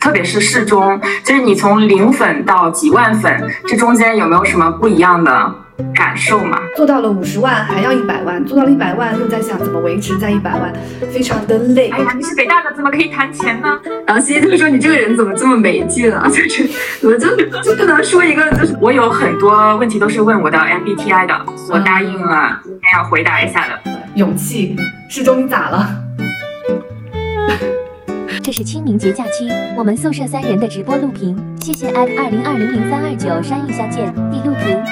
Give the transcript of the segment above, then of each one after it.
特别是适中，就是你从零粉到几万粉，这中间有没有什么不一样的？感受嘛，做到了五十万还要一百万，做到了一百万又在想怎么维持在一百万，非常的累。哎呀，你是北大的，怎么可以谈钱呢？然后西西就说你这个人怎么这么没劲啊？就是我就就不能说一个，就是我有很多问题都是问我的 MBTI 的，我答应了今天要回答一下的。勇气，适中你咋了？这是清明节假期，我们宿舍三人的直播录屏，谢谢 at 二零二零零三二九山芋相见，已录屏。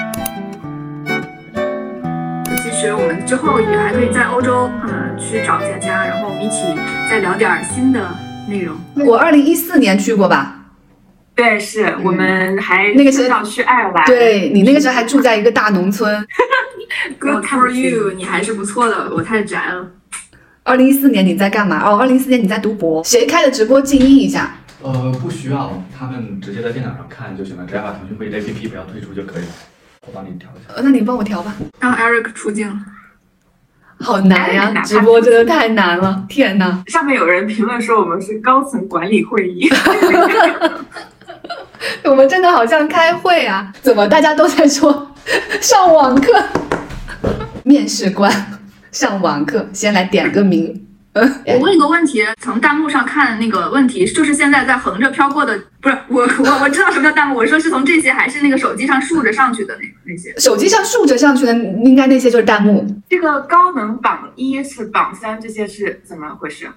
其实我们之后也还可以在欧洲，嗯，去找佳佳，然后我们一起再聊点新的内容。我二零一四年去过吧？对，是我们还那个时候去爱尔兰。对你那个时候还住在一个大农村。Good for you，你还是不错的，我太宅了。二零一四年你在干嘛？哦，二零一四年你在读博。谁开的直播？静音一下。呃，不需要，他们直接在电脑上看就行了，只要把腾讯会议 APP 不要退出就可以了。我帮你调一下，呃，那你帮我调吧。让 Eric 出镜，好难呀！直播真的太难了，天哪！上面有人评论说我们是高层管理会议，我们真的好像开会啊？怎么大家都在说上网课？面试官上网课，先来点个名。我问一个问题，从弹幕上看那个问题，就是现在在横着飘过的，不是我我我知道什么叫弹幕，我说是从这些还是那个手机上竖着上去的那那些？手机上竖着上去的，应该那些就是弹幕。这个高能榜一是榜三，这些是怎么回事？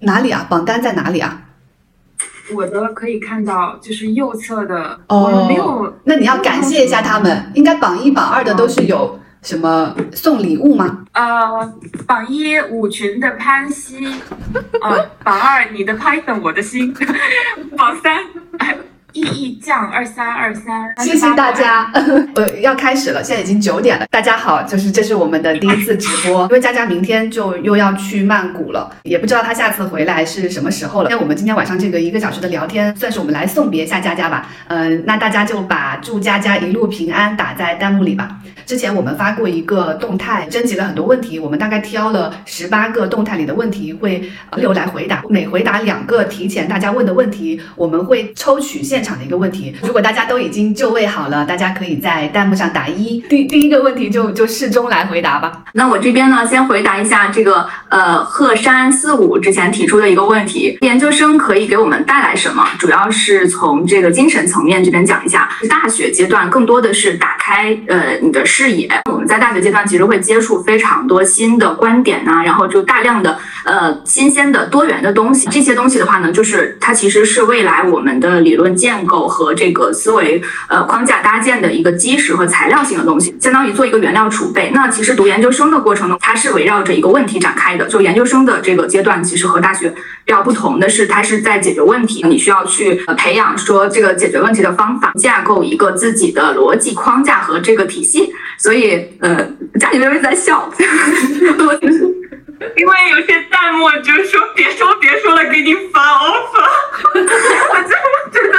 哪里啊？榜单在哪里啊？我的可以看到，就是右侧的哦，没有。那你要感谢一下他们，应该榜一榜二的都是有。什么送礼物吗？呃，榜一舞群的潘西，呃，榜二你的 Python 我的心，榜三。意义降二三二三，谢谢大家。呃，要开始了，现在已经九点了。大家好，就是这是我们的第一次直播，因为佳佳明天就又要去曼谷了，也不知道她下次回来是什么时候了。那我们今天晚上这个一个小时的聊天，算是我们来送别一下佳佳吧。嗯，那大家就把祝佳佳一路平安打在弹幕里吧。之前我们发过一个动态，征集了很多问题，我们大概挑了十八个动态里的问题会留来回答，每回答两个提前大家问的问题，我们会抽取现现。场的一个问题，如果大家都已经就位好了，大家可以在弹幕上打一。第第一个问题就就适中来回答吧。那我这边呢，先回答一下这个呃鹤山四五之前提出的一个问题：研究生可以给我们带来什么？主要是从这个精神层面这边讲一下。大学阶段更多的是打开呃你的视野。我们在大学阶段其实会接触非常多新的观点啊，然后就大量的呃新鲜的多元的东西。这些东西的话呢，就是它其实是未来我们的理论建。建构和这个思维呃框架搭建的一个基石和材料性的东西，相当于做一个原料储备。那其实读研究生的过程呢，它是围绕着一个问题展开的。就研究生的这个阶段，其实和大学比较不同的是，它是在解决问题，你需要去培养说这个解决问题的方法，架构一个自己的逻辑框架和这个体系。所以呃，家里面人在笑。因为有些弹幕就说别说别说了，给你发 offer，我真的真的，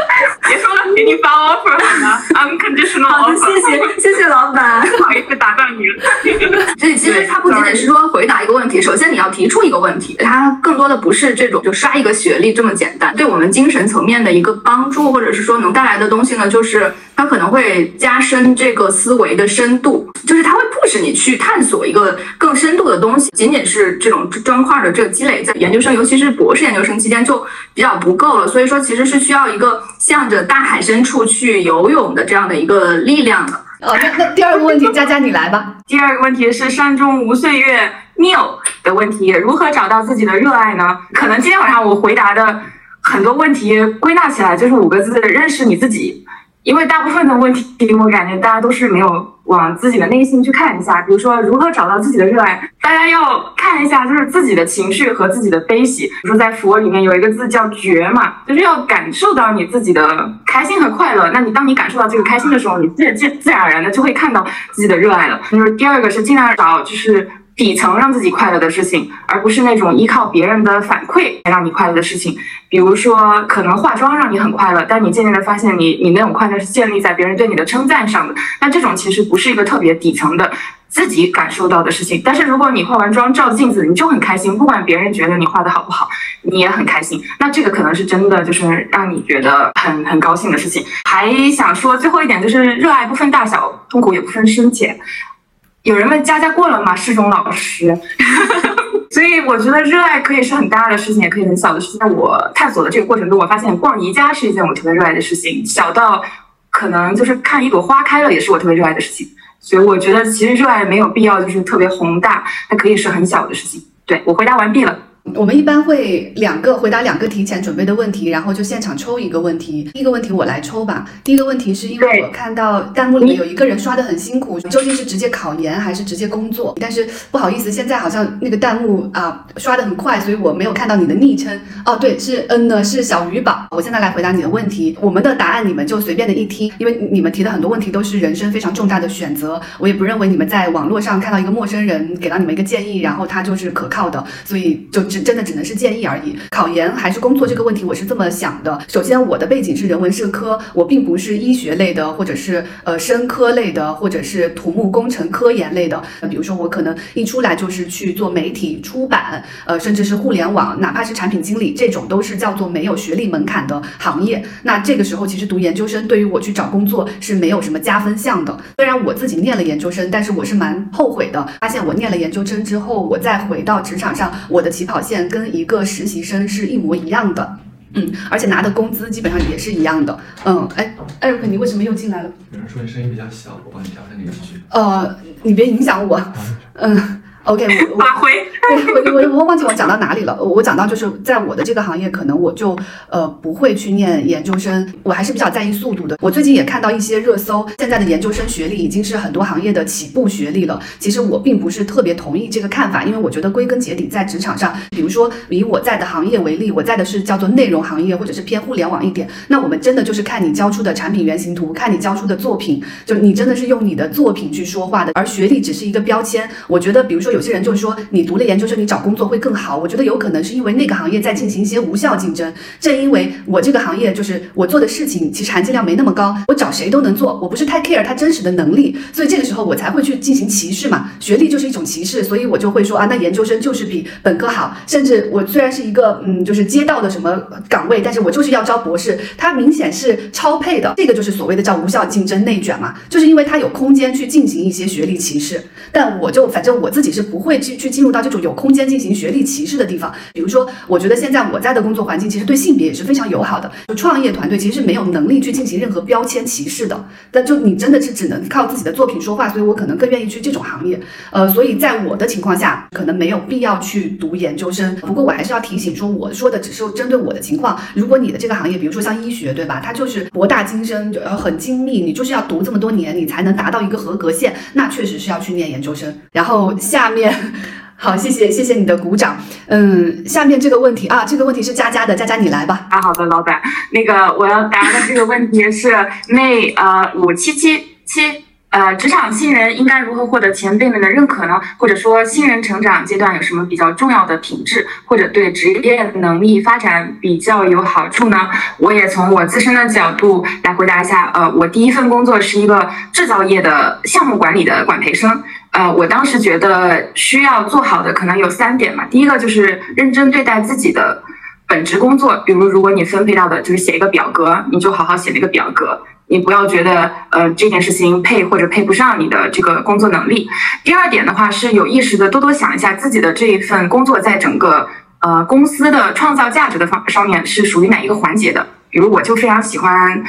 给你发 offer 了吗？unconditional offer。好的，谢谢谢谢老板，不好意思打断你了。所以其实它不仅仅是说回答一个问题，首先你要提出一个问题，它更多的不是这种就刷一个学历这么简单，对我们精神层面的一个帮助，或者是说能带来的东西呢，就是它可能会加深这个思维的深度，就是它会迫使你去探索一个。更深度的东西，仅仅是这种砖块的这个积累，在研究生，尤其是博士研究生期间就比较不够了。所以说，其实是需要一个向着大海深处去游泳的这样的一个力量的。哦，那那第二个问题，佳佳你来吧。第二个问题是山中无岁月 Neil 的问题，如何找到自己的热爱呢？可能今天晚上我回答的很多问题归纳起来就是五个字：认识你自己。因为大部分的问题，我感觉大家都是没有往自己的内心去看一下。比如说，如何找到自己的热爱，大家要看一下，就是自己的情绪和自己的悲喜。比如说，在佛里面有一个字叫觉嘛，就是要感受到你自己的开心和快乐。那你当你感受到这个开心的时候，你自自自然而然的就会看到自己的热爱了。就是第二个是尽量找就是。底层让自己快乐的事情，而不是那种依靠别人的反馈来让你快乐的事情。比如说，可能化妆让你很快乐，但你渐渐的发现，你你那种快乐是建立在别人对你的称赞上的。那这种其实不是一个特别底层的自己感受到的事情。但是如果你化完妆照镜子，你就很开心，不管别人觉得你画的好不好，你也很开心。那这个可能是真的，就是让你觉得很很高兴的事情。还想说最后一点，就是热爱不分大小，痛苦也不分深浅。有人问佳佳过了吗？世忠老师。所以我觉得热爱可以是很大的事情，也可以很小的事情。在我探索的这个过程中，我发现逛宜家是一件我特别热爱的事情，小到可能就是看一朵花开了，也是我特别热爱的事情。所以我觉得其实热爱没有必要就是特别宏大，它可以是很小的事情。对我回答完毕了。我们一般会两个回答两个提前准备的问题，然后就现场抽一个问题。第一个问题我来抽吧。第一个问题是因为我看到弹幕里面有一个人刷的很辛苦，究竟是直接考研还是直接工作？但是不好意思，现在好像那个弹幕啊刷的很快，所以我没有看到你的昵称。哦，对，是嗯呢，是小鱼宝。我现在来回答你的问题。我们的答案你们就随便的一听，因为你们提的很多问题都是人生非常重大的选择，我也不认为你们在网络上看到一个陌生人给到你们一个建议，然后他就是可靠的，所以就只真的只能是建议。而已，考研还是工作这个问题，我是这么想的。首先，我的背景是人文社科，我并不是医学类的，或者是呃生科类的，或者是土木工程科研类的。比如说，我可能一出来就是去做媒体出版，呃，甚至是互联网，哪怕是产品经理，这种都是叫做没有学历门槛的行业。那这个时候，其实读研究生对于我去找工作是没有什么加分项的。虽然我自己念了研究生，但是我是蛮后悔的。发现我念了研究生之后，我再回到职场上，我的起跑线跟一个。实习生是一模一样的，嗯，而且拿的工资基本上也是一样的，嗯，哎，艾瑞克，你为什么又进来了？有人说你声音比较小，我帮你调整你继续。呃，你别影响我，嗯。OK，我 发挥，我我我忘记我讲到哪里了。我讲到就是在我的这个行业，可能我就呃不会去念研究生，我还是比较在意速度的。我最近也看到一些热搜，现在的研究生学历已经是很多行业的起步学历了。其实我并不是特别同意这个看法，因为我觉得归根结底在职场上，比如说以我在的行业为例，我在的是叫做内容行业或者是偏互联网一点，那我们真的就是看你交出的产品原型图，看你交出的作品，就你真的是用你的作品去说话的，而学历只是一个标签。我觉得，比如说。有些人就是说，你读了研究生，你找工作会更好。我觉得有可能是因为那个行业在进行一些无效竞争。正因为我这个行业就是我做的事情其实含金量没那么高，我找谁都能做，我不是太 care 他真实的能力，所以这个时候我才会去进行歧视嘛。学历就是一种歧视，所以我就会说啊，那研究生就是比本科好。甚至我虽然是一个嗯，就是街道的什么岗位，但是我就是要招博士，他明显是超配的。这个就是所谓的叫无效竞争内卷嘛，就是因为他有空间去进行一些学历歧视。但我就反正我自己是。不会去去进入到这种有空间进行学历歧视的地方。比如说，我觉得现在我在的工作环境其实对性别也是非常友好的。就创业团队其实是没有能力去进行任何标签歧视的。但就你真的是只能靠自己的作品说话，所以我可能更愿意去这种行业。呃，所以在我的情况下，可能没有必要去读研究生。不过我还是要提醒说，我说的只是针对我的情况。如果你的这个行业，比如说像医学，对吧？它就是博大精深，呃很精密，你就是要读这么多年，你才能达到一个合格线。那确实是要去念研究生。然后下面。好，谢谢谢谢你的鼓掌。嗯，下面这个问题啊，这个问题是佳佳的，佳佳你来吧。啊，好的，老板，那个我要答的这个问题是那呃五七七七呃，职场新人应该如何获得前辈们的认可呢？或者说新人成长阶段有什么比较重要的品质，或者对职业能力发展比较有好处呢？我也从我自身的角度来回答一下。呃，我第一份工作是一个制造业的项目管理的管培生。呃，我当时觉得需要做好的可能有三点嘛。第一个就是认真对待自己的本职工作，比如如果你分配到的就是写一个表格，你就好好写那个表格，你不要觉得呃这件事情配或者配不上你的这个工作能力。第二点的话是有意识的多多想一下自己的这一份工作在整个呃公司的创造价值的方上面是属于哪一个环节的。比如我就非常喜欢。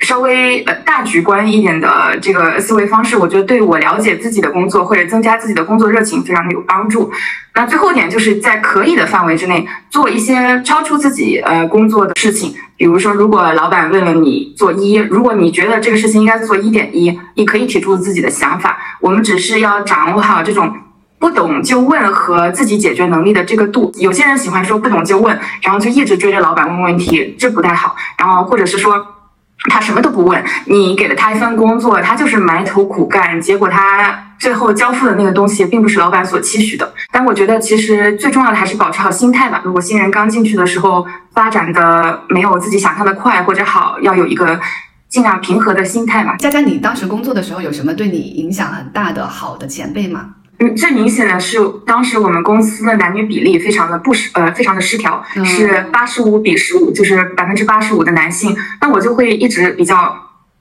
稍微呃大局观一点的这个思维方式，我觉得对我了解自己的工作或者增加自己的工作热情非常的有帮助。那最后一点就是在可以的范围之内做一些超出自己呃工作的事情，比如说如果老板问了你做一，如果你觉得这个事情应该做一点一，你可以提出自己的想法。我们只是要掌握好这种不懂就问和自己解决能力的这个度。有些人喜欢说不懂就问，然后就一直追着老板问问题，这不太好。然后或者是说。他什么都不问，你给了他一份工作，他就是埋头苦干，结果他最后交付的那个东西，并不是老板所期许的。但我觉得，其实最重要的还是保持好心态吧。如果新人刚进去的时候发展的没有自己想象的快或者好，要有一个尽量平和的心态吧。佳佳，你当时工作的时候有什么对你影响很大的好的前辈吗？嗯，最明显的是当时我们公司的男女比例非常的不失呃非常的失调，嗯是八十五比十五，就是百分之八十五的男性。那我就会一直比较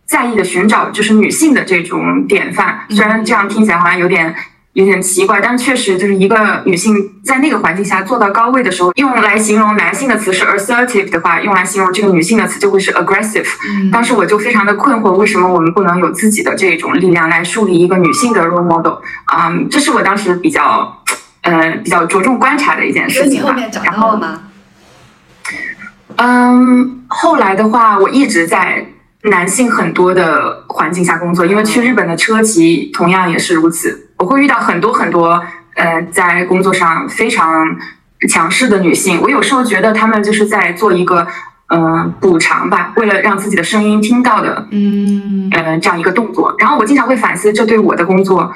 在意的寻找就是女性的这种典范，虽然这样听起来好像有点。有点奇怪，但确实就是一个女性在那个环境下做到高位的时候，用来形容男性的词是 assertive 的话，用来形容这个女性的词就会是 aggressive。嗯当时我就非常的困惑，为什么我们不能有自己的这种力量来树立一个女性的 role model？嗯，这是我当时比较呃比较着重观察的一件事情吧。后面找然后到了吗？嗯，后来的话，我一直在男性很多的环境下工作，因为去日本的车企同样也是如此。我会遇到很多很多呃，在工作上非常强势的女性，我有时候觉得她们就是在做一个嗯、呃补偿吧，为了让自己的声音听到的嗯呃这样一个动作。然后我经常会反思，这对我的工作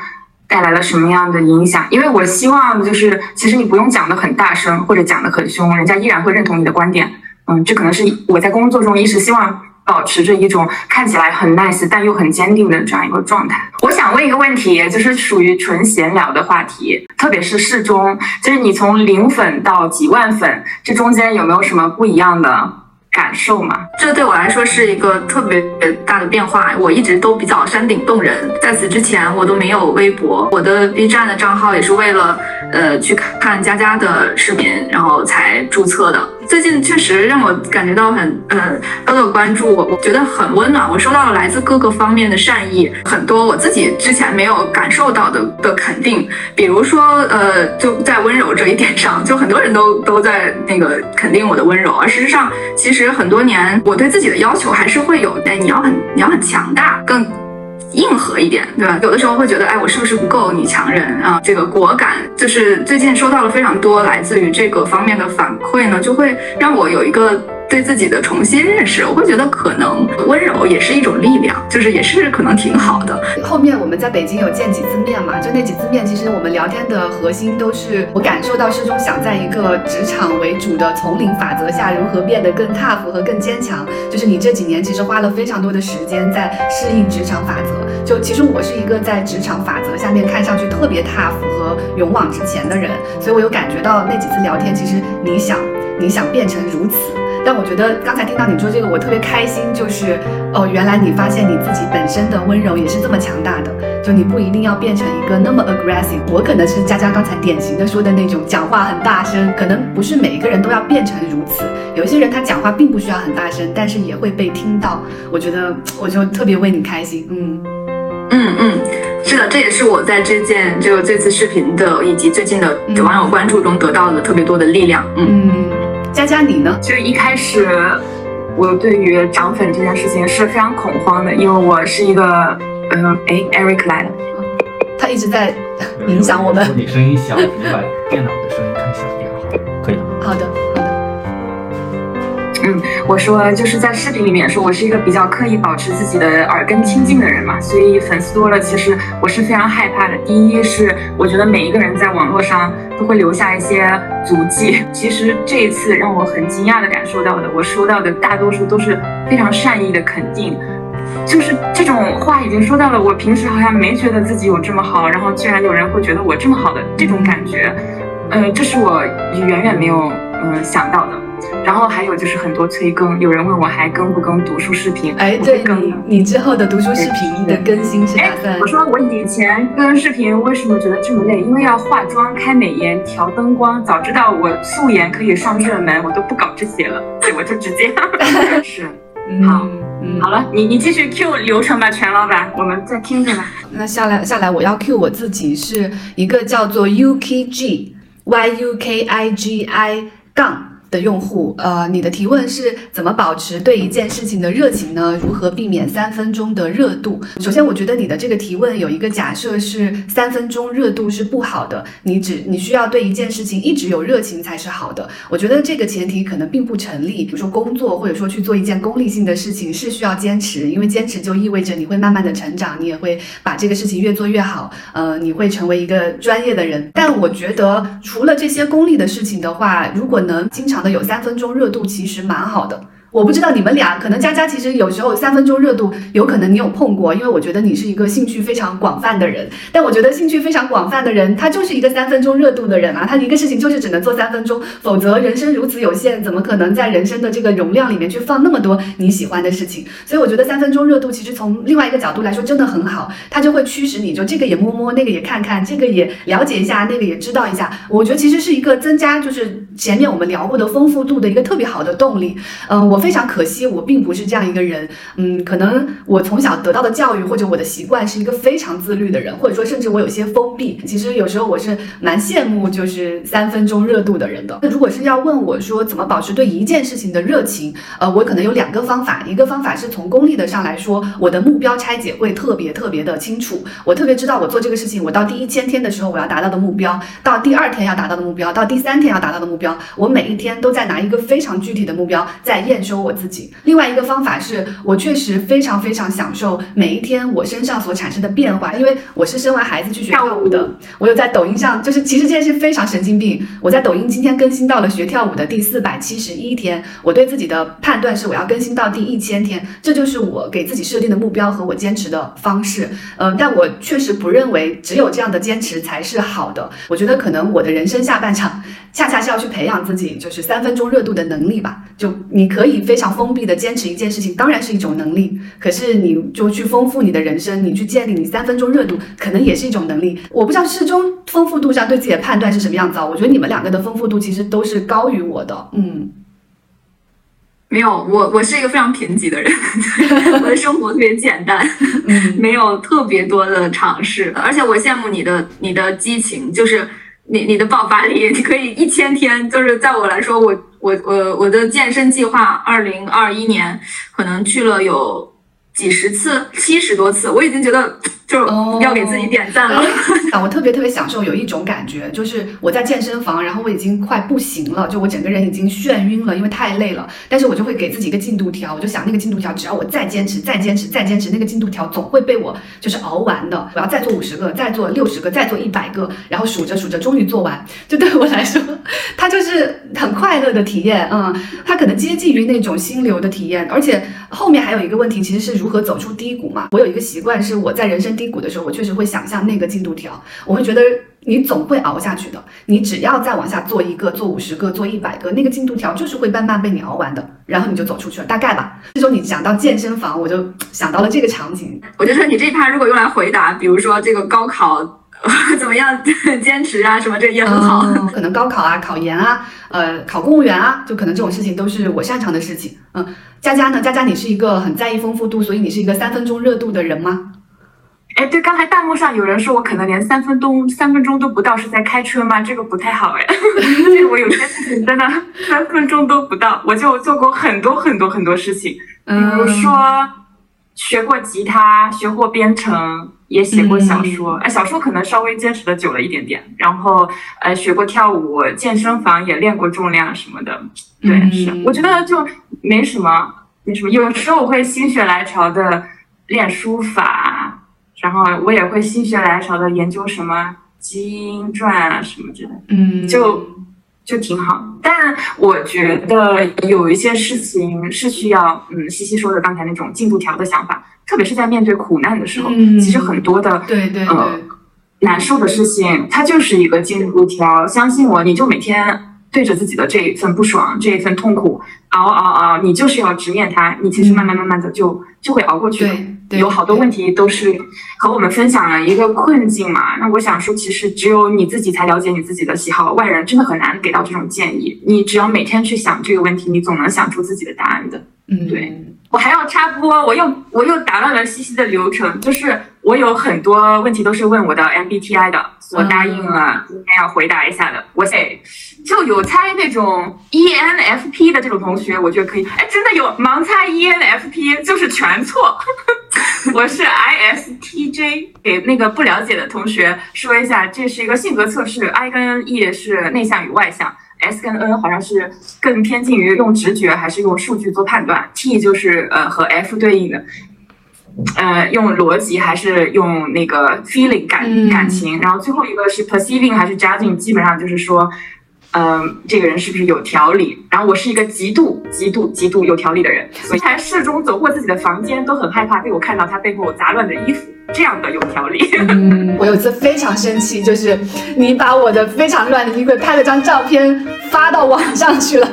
带来了什么样的影响？因为我希望就是，其实你不用讲的很大声或者讲的很凶，人家依然会认同你的观点。嗯，这可能是我在工作中一直希望保持着一种看起来很 nice 但又很坚定的这样一个状态。我想问一个问题，就是属于纯闲聊的话题，特别是适中，就是你从零粉到几万粉，这中间有没有什么不一样的感受吗？这对我来说是一个特别大的变化。我一直都比较山顶洞人，在此之前我都没有微博，我的 B 站的账号也是为了呃去看佳佳的视频，然后才注册的。最近确实让我感觉到很呃高度关注，我我觉得很温暖。我收到了来自各个方面的善意，很多我自己之前没有感受到的的肯定。比如说呃，就在温柔这一点上，就很多人都都在那个肯定我的温柔，而事实上，其实很多年我对自己的要求还是会有，哎，你要很你要很强大，更。硬核一点，对吧？有的时候会觉得，哎，我是不是不够女强人啊？这个果敢，就是最近收到了非常多来自于这个方面的反馈呢，就会让我有一个对自己的重新认识。我会觉得，可能温柔也是一种力量，就是也是可能挺好的。后面我们在北京有见几次面嘛，就那几次面，其实我们聊天的核心都是我感受到师中想在一个职场为主的丛林法则下，如何变得更 tough 和更坚强。就是你这几年其实花了非常多的时间在适应职场法则。就其实我是一个在职场法则下面看上去特别 tough 和勇往直前的人，所以我有感觉到那几次聊天，其实你想你想变成如此。但我觉得刚才听到你说这个，我特别开心，就是哦，原来你发现你自己本身的温柔也是这么强大的，就你不一定要变成一个那么 aggressive。我可能是佳佳刚才典型的说的那种讲话很大声，可能不是每一个人都要变成如此。有一些人他讲话并不需要很大声，但是也会被听到。我觉得我就特别为你开心，嗯。嗯嗯，是的，这也是我在这件这个这次视频的以及最近的网友关注中得到的特别多的力量。嗯，嗯，佳佳你呢？就一开始，我对于涨粉这件事情是非常恐慌的，因为我是一个，嗯、哎，Eric 来了，他一直在影响我们。你声音小，你把电脑的声音开小一点好，可以了。好的。嗯，我说就是在视频里面说，我是一个比较刻意保持自己的耳根清净的人嘛，所以粉丝多了，其实我是非常害怕的。第一是我觉得每一个人在网络上都会留下一些足迹，其实这一次让我很惊讶的感受到的，我收到的大多数都是非常善意的肯定。就是这种话已经说到了，我平时好像没觉得自己有这么好，然后居然有人会觉得我这么好的这种感觉，呃，这是我远远没有嗯、想到的。然后还有就是很多催更，有人问我还更不更读书视频？哎，我对会更的。你你之后的读书视频的更新是打哎算，我说我以前更视频为什么觉得这么累？因为要化妆、开美颜、调灯光。早知道我素颜可以上热门，我都不搞这些了，对我就直接 是。好嗯嗯好了，你你继续 Q 流程吧，全老板，我们再听着吧。那下来下来，我要 cue 我自己是一个叫做 UKG Y U K I G I 杠。的用户，呃，你的提问是怎么保持对一件事情的热情呢？如何避免三分钟的热度？首先，我觉得你的这个提问有一个假设是三分钟热度是不好的，你只你需要对一件事情一直有热情才是好的。我觉得这个前提可能并不成立。比如说工作，或者说去做一件功利性的事情是需要坚持，因为坚持就意味着你会慢慢的成长，你也会把这个事情越做越好，呃，你会成为一个专业的人。但我觉得除了这些功利的事情的话，如果能经常的有三分钟热度，其实蛮好的。我不知道你们俩，可能佳佳其实有时候三分钟热度，有可能你有碰过，因为我觉得你是一个兴趣非常广泛的人。但我觉得兴趣非常广泛的人，他就是一个三分钟热度的人啊，他一个事情就是只能做三分钟，否则人生如此有限，怎么可能在人生的这个容量里面去放那么多你喜欢的事情？所以我觉得三分钟热度其实从另外一个角度来说真的很好，它就会驱使你就这个也摸摸，那个也看看，这个也了解一下，那个也知道一下。我觉得其实是一个增加就是前面我们聊过的丰富度的一个特别好的动力。嗯，我。非常可惜，我并不是这样一个人。嗯，可能我从小得到的教育或者我的习惯是一个非常自律的人，或者说甚至我有些封闭。其实有时候我是蛮羡慕就是三分钟热度的人的。那如果是要问我说怎么保持对一件事情的热情，呃，我可能有两个方法。一个方法是从功利的上来说，我的目标拆解会特别特别的清楚。我特别知道我做这个事情，我到第一千天的时候我要达到的目标，到第二天要达到的目标，到第三天要达到的目标，我每一天都在拿一个非常具体的目标在验收我自己。另外一个方法是我确实非常非常享受每一天我身上所产生的变化，因为我是生完孩子去学跳舞的。我有在抖音上，就是其实这件事非常神经病。我在抖音今天更新到了学跳舞的第四百七十一天，我对自己的判断是我要更新到第一千天，这就是我给自己设定的目标和我坚持的方式。嗯，但我确实不认为只有这样的坚持才是好的。我觉得可能我的人生下半场恰恰是要去培养自己，就是三分钟热度的能力吧。就你可以非常。封闭的坚持一件事情当然是一种能力，可是你就去丰富你的人生，你去建立你三分钟热度，可能也是一种能力。我不知道适中丰富度上对自己的判断是什么样子啊？我觉得你们两个的丰富度其实都是高于我的。嗯，没有，我我是一个非常贫瘠的人，我的生活特别简单，没有特别多的尝试，而且我羡慕你的你的激情，就是你你的爆发力，你可以一千天，就是在我来说我。我我我的健身计划，二零二一年可能去了有几十次，七十多次，我已经觉得。就要给自己点赞了啊！我特别特别享受有一种感觉，就是我在健身房，然后我已经快不行了，就我整个人已经眩晕了，因为太累了。但是我就会给自己一个进度条，我就想那个进度条，只要我再坚持、再坚持、再坚持，那个进度条总会被我就是熬完的。我要再做五十个，再做六十个，再做一百个，然后数着数着，终于做完。就对我来说，它就是很快乐的体验。嗯，它可能接近于那种心流的体验。而且后面还有一个问题，其实是如何走出低谷嘛。我有一个习惯，是我在人生。低谷的时候，我确实会想象那个进度条，我会觉得你总会熬下去的。你只要再往下做一个，做五十个，做一百个，那个进度条就是会慢慢被你熬完的，然后你就走出去了。大概吧。这时候你讲到健身房，我就想到了这个场景。我就说你这一趴如果用来回答，比如说这个高考 怎么样坚持啊什么，这也很好。可能高考啊、考研啊、呃考公务员啊，就可能这种事情都是我擅长的事情。嗯，佳佳呢？佳佳，你是一个很在意丰富度，所以你是一个三分钟热度的人吗？哎，对，刚才弹幕上有人说我可能连三分钟三分钟都不到，是在开车吗？这个不太好哎，这个我有些事情真的三分钟都不到，我就做过很多很多很多事情，比如说学过吉他，学过编程，也写过小说，哎，小说可能稍微坚持的久了一点点，然后呃，学过跳舞，健身房也练过重量什么的，对，是，我觉得就没什么，没什么，有时候我会心血来潮的练书法。然后我也会心血来潮的研究什么基因传啊什么之类的，嗯，就就挺好。但我觉得有一些事情是需要，嗯，西西说的刚才那种进度条的想法，特别是在面对苦难的时候，其实很多的对对呃难受的事情，它就是一个进度条。相信我，你就每天对着自己的这一份不爽，这一份痛苦熬熬熬，你就是要直面它，你其实慢慢慢慢的就就会熬过去。有好多问题都是和我们分享了一个困境嘛？那我想说，其实只有你自己才了解你自己的喜好，外人真的很难给到这种建议。你只要每天去想这个问题，你总能想出自己的答案的。嗯，对。我还要插播，我又我又打乱了西西的流程，就是我有很多问题都是问我的 MBTI 的，我答应了今天要回答一下的。我得就有猜那种 ENFP 的这种同学，我觉得可以。哎，真的有盲猜 ENFP，就是全错。我是 ISTJ，给那个不了解的同学说一下，这是一个性格测试，I 跟 E 是内向与外向。S 跟 N 好像是更偏近于用直觉还是用数据做判断，T 就是呃和 F 对应的，呃用逻辑还是用那个 feeling 感感情，然后最后一个是 perceiving 还是 judging，基本上就是说嗯、这个人是不是有条理？然后我是一个极度、极度、极度有条理的人，所以才始终走过自己的房间都很害怕被我看到他背后杂乱的衣服，这样的有条理。嗯，我有一次非常生气，就是你把我的非常乱的衣柜拍了张照片发到网上去了，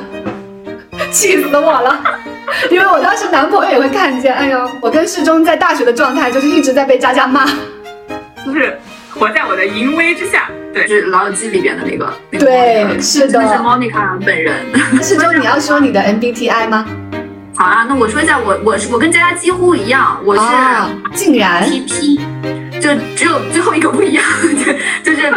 气死我了。因为我当时男朋友也会看见，哎呦，我跟世忠在大学的状态就是一直在被佳佳骂。就是活在我的淫威之下。对，就是《老友记》里边的那个，那个对是的是 Monica 本人。世忠，你要说你的 MBTI 吗？好啊，那我说一下，我我是我跟佳佳几乎一样，我是啊，竟然 TP，就只有最后一个不一样，就就是 P，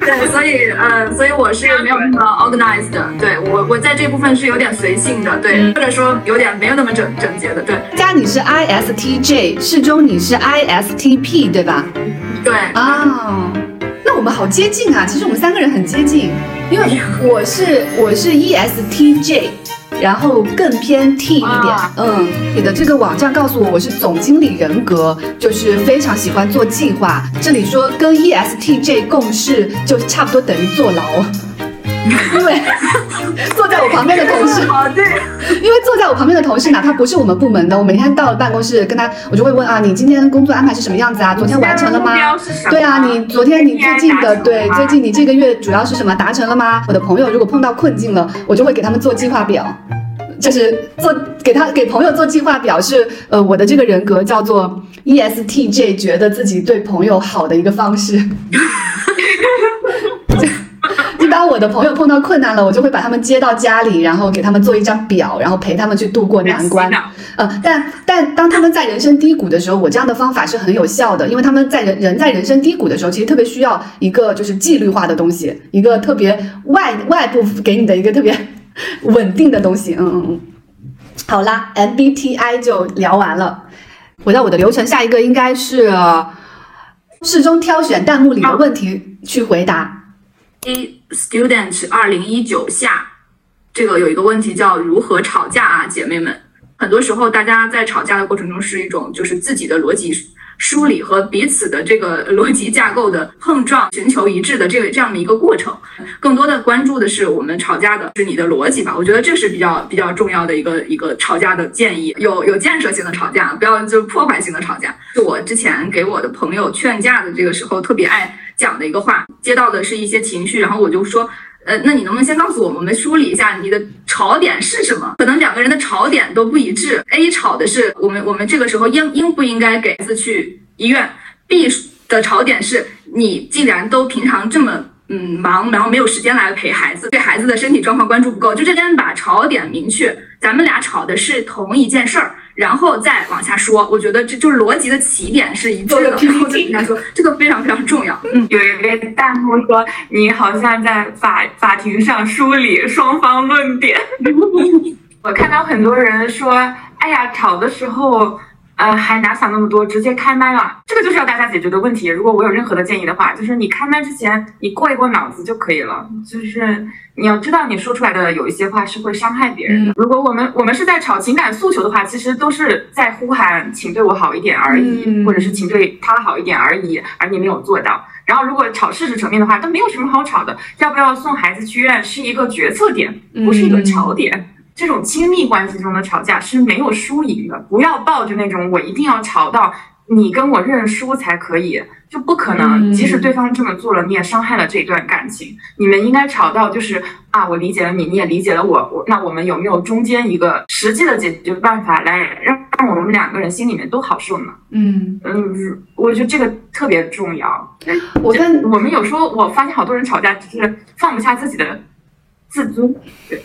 对，所以呃，所以我是没有那么 organized 的，对我我在这部分是有点随性的，对，或者说有点没有那么整整洁的，对佳你是 ISTJ，适中你是 ISTP 对吧？对，啊，那我们好接近啊！其实我们三个人很接近，因为我是我是 E ESTJ，然后更偏 T 一点。嗯，你的这个网站告诉我我是总经理人格，就是非常喜欢做计划。这里说跟 E ESTJ 共事，就差不多等于坐牢。因为 坐在我旁边的同事，因为坐在我旁边的同事，哪怕不是我们部门的，我每天到了办公室跟他，我就会问啊，你今天工作安排是什么样子啊？昨天完成了吗？对啊，你昨天你最近的对最近你这个月主要是什么达成了吗？我的朋友如果碰到困境了，我就会给他们做计划表，就是做给他给朋友做计划表是呃我的这个人格叫做 E ESTJ，觉得自己对朋友好的一个方式。一般我的朋友碰到困难了，我就会把他们接到家里，然后给他们做一张表，然后陪他们去度过难关洗。脑呃，但但当他们在人生低谷的时候，我这样的方法是很有效的，因为他们在人人在人生低谷的时候，其实特别需要一个就是纪律化的东西，一个特别外外部给你的一个特别稳定的东西。嗯嗯嗯。好啦，MBTI 就聊完了，回到我的流程，下一个应该是适中挑选弹幕里的问题去回答。A student 二零一九下，这个有一个问题叫如何吵架啊，姐妹们。很多时候，大家在吵架的过程中是一种就是自己的逻辑梳理和彼此的这个 逻辑架构的碰撞，寻求一致的这个这样的一个过程。更多的关注的是我们吵架的是你的逻辑吧，我觉得这是比较比较重要的一个一个吵架的建议。有有建设性的吵架，不要就破坏性的吵架。就我之前给我的朋友劝架的这个时候特别爱讲的一个话，接到的是一些情绪，然后我就说。呃，那你能不能先告诉我，我们梳理一下你的吵点是什么？可能两个人的吵点都不一致。A 吵的是我们我们这个时候应应不应该给孩子去医院？B 的吵点是你既然都平常这么嗯忙，然后没有时间来陪孩子，对孩子的身体状况关注不够，就这边把吵点明确，咱们俩吵的是同一件事儿。然后再往下说，我觉得这就是逻辑的起点是一致的，然后就跟他说，这个非常非常重要。嗯，有一位弹幕说你好像在法法庭上梳理双方论点。我看到很多人说，哎呀，吵的时候，呃，还哪想那么多，直接开麦了。这个就是要大家解决的问题。如果我有任何的建议的话，就是你开麦之前，你过一过脑子就可以了。就是你要知道，你说出来的有一些话是会伤害别人的。如果我们我们是在吵情感诉求的话，其实都是在呼喊，请对我好一点而已，嗯或者是请对他好一点而已，而你没有做到。然后，如果吵事实层面的话，都没有什么好吵的。要不要送孩子去医院是一个决策点，不是一个吵点。这种亲密关系中的吵架是没有输赢的，不要抱着那种我一定要吵到你跟我认输才可以，就不可能。嗯即使对方这么做了，你也伤害了这段感情。你们应该吵到就是啊，我理解了你，你也理解了我，我那我们有没有中间一个实际的解决办法来让让我们两个人心里面都好受呢？嗯，嗯，我觉得这个特别重要。我跟我们有时候我发现好多人吵架就是放不下自己的自尊。对，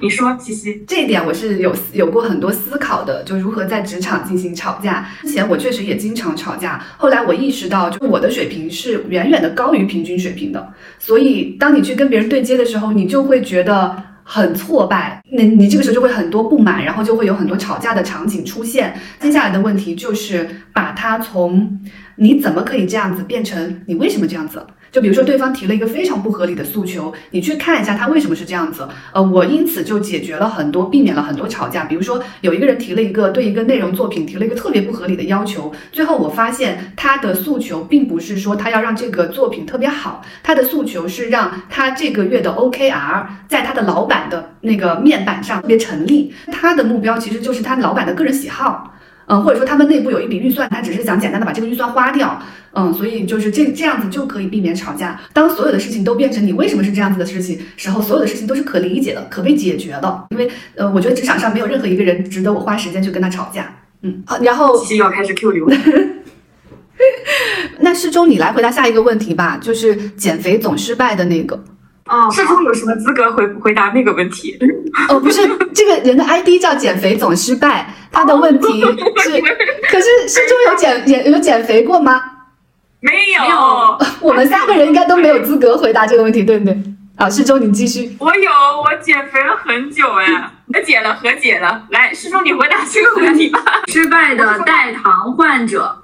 你说，西西。这一点我是有有过很多思考的，就如何在职场进行吵架。之前我确实也经常吵架，后来我意识到，就我的水平是远远的高于平均水平的，所以当你去跟别人对接的时候，你就会觉得。很挫败，那你这个时候就会很多不满，然后就会有很多吵架的场景出现。接下来的问题就是把它从你怎么可以这样子变成你为什么这样子，就比如说对方提了一个非常不合理的诉求，你去看一下他为什么是这样子。呃，我因此就解决了很多，避免了很多吵架。比如说有一个人提了一个对一个内容作品提了一个特别不合理的要求，最后我发现他的诉求并不是说他要让这个作品特别好，他的诉求是让他这个月的 OKR 在他的老板的那个面板上特别成立。他的目标其实就是他老板的个人喜好。嗯，或者说他们内部有一笔预算，他只是想简单的把这个预算花掉，嗯，所以就是这这样子就可以避免吵架。当所有的事情都变成你为什么是这样子的事情时候，所有的事情都是可理解的、可被解决的。因为呃，我觉得职场上没有任何一个人值得我花时间去跟他吵架。嗯，好，然后又要开始 Q 流。那适中你来回答下一个问题吧，就是减肥总失败的那个。哦，适中有什么资格回回答那个问题？哦，不是，这个人的 ID 叫减肥总失败，他的问题是，可是师中有减减有减肥过吗？没有，我们三个人应该都没有资格回答这个问题，对不对？啊，师中你继续。我有，我减肥了很久哎，和解了，和解了。来，师中你回答这个问题吧。失败的代糖患者，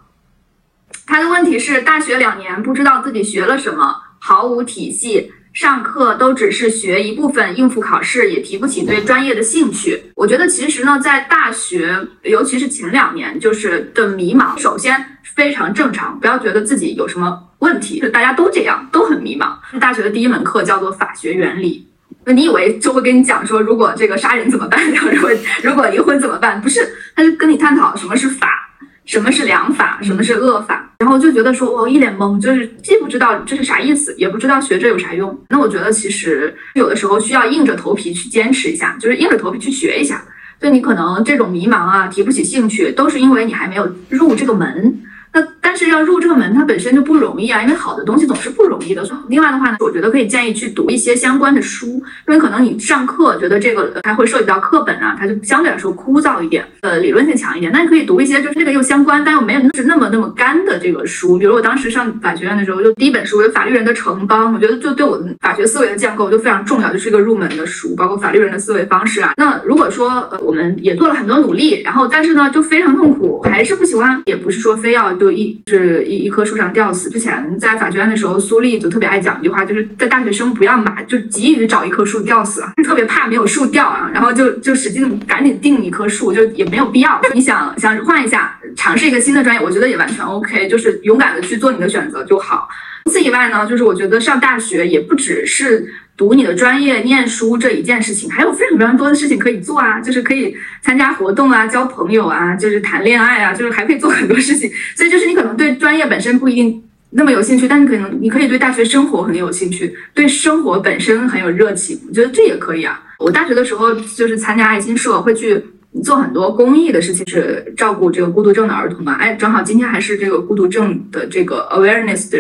他的问题是大学两年不知道自己学了什么，毫无体系。上课都只是学一部分应付考试，也提不起对专业的兴趣。我觉得其实呢，在大学，尤其是前两年，就是的迷茫，首先非常正常，不要觉得自己有什么问题，就大家都这样，都很迷茫。大学的第一门课叫做法学原理，那你以为就会跟你讲说，如果这个杀人怎么办？然后如果如果离婚怎么办？不是，他就跟你探讨什么是法。什么是良法，什么是恶法，然后就觉得说，我一脸懵，就是既不知道这是啥意思，也不知道学这有啥用。那我觉得其实有的时候需要硬着头皮去坚持一下，就是硬着头皮去学一下。就你可能这种迷茫啊，提不起兴趣，都是因为你还没有入这个门。那但是要入这个门，它本身就不容易啊，因为好的东西总是不容易的。另外的话呢，我觉得可以建议去读一些相关的书，因为可能你上课觉得这个它会涉及到课本啊，它就相对来说枯燥一点，呃，理论性强一点。那你可以读一些就是这个又相关，但又没有是那么那么干的这个书。比如我当时上法学院的时候，就第一本书有《法律人的城邦》，我觉得就对我的法学思维的建构就非常重要，就是一个入门的书，包括法律人的思维方式啊。那如果说呃我们也做了很多努力，然后但是呢就非常痛苦，还是不喜欢，也不是说非要就就一是。一一棵树上吊死。之前在法学院的时候，苏丽就特别爱讲一句话，就是在大学生不要马，就急于找一棵树吊死，特别怕没有树吊啊，然后就就使劲赶紧定一棵树，就也没有必要。你想想换一下，尝试一个新的专业，我觉得也完全 OK，就是勇敢的去做你的选择就好。除此以外呢，就是我觉得上大学也不只是读你的专业、念书这一件事情，还有非常非常多的事情可以做啊，就是可以参加活动啊、交朋友啊、就是谈恋爱啊，就是还可以做很多事情。所以就是你可能对专业本身不一定那么有兴趣，但是可能你可以对大学生活很有兴趣，对生活本身很有热情，我觉得这也可以啊。我大学的时候就是参加爱心社，会去做很多公益的事情，是照顾这个孤独症的儿童嘛。哎，正好今天还是这个孤独症的这个 awareness 的。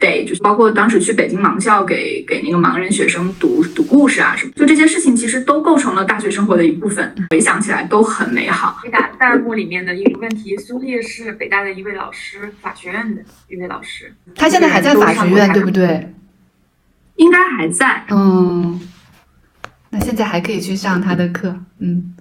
对，就是包括当时去北京盲校给给那个盲人学生读读故事啊什么，就这些事情其实都构成了大学生活的一部分。回想起来都很美好。回答弹幕里面的一个问题，苏烈是北大的一位老师，法学院的一位老师。他现在还在法学院，对不对？应该还在。嗯，那现在还可以去上他的课。嗯。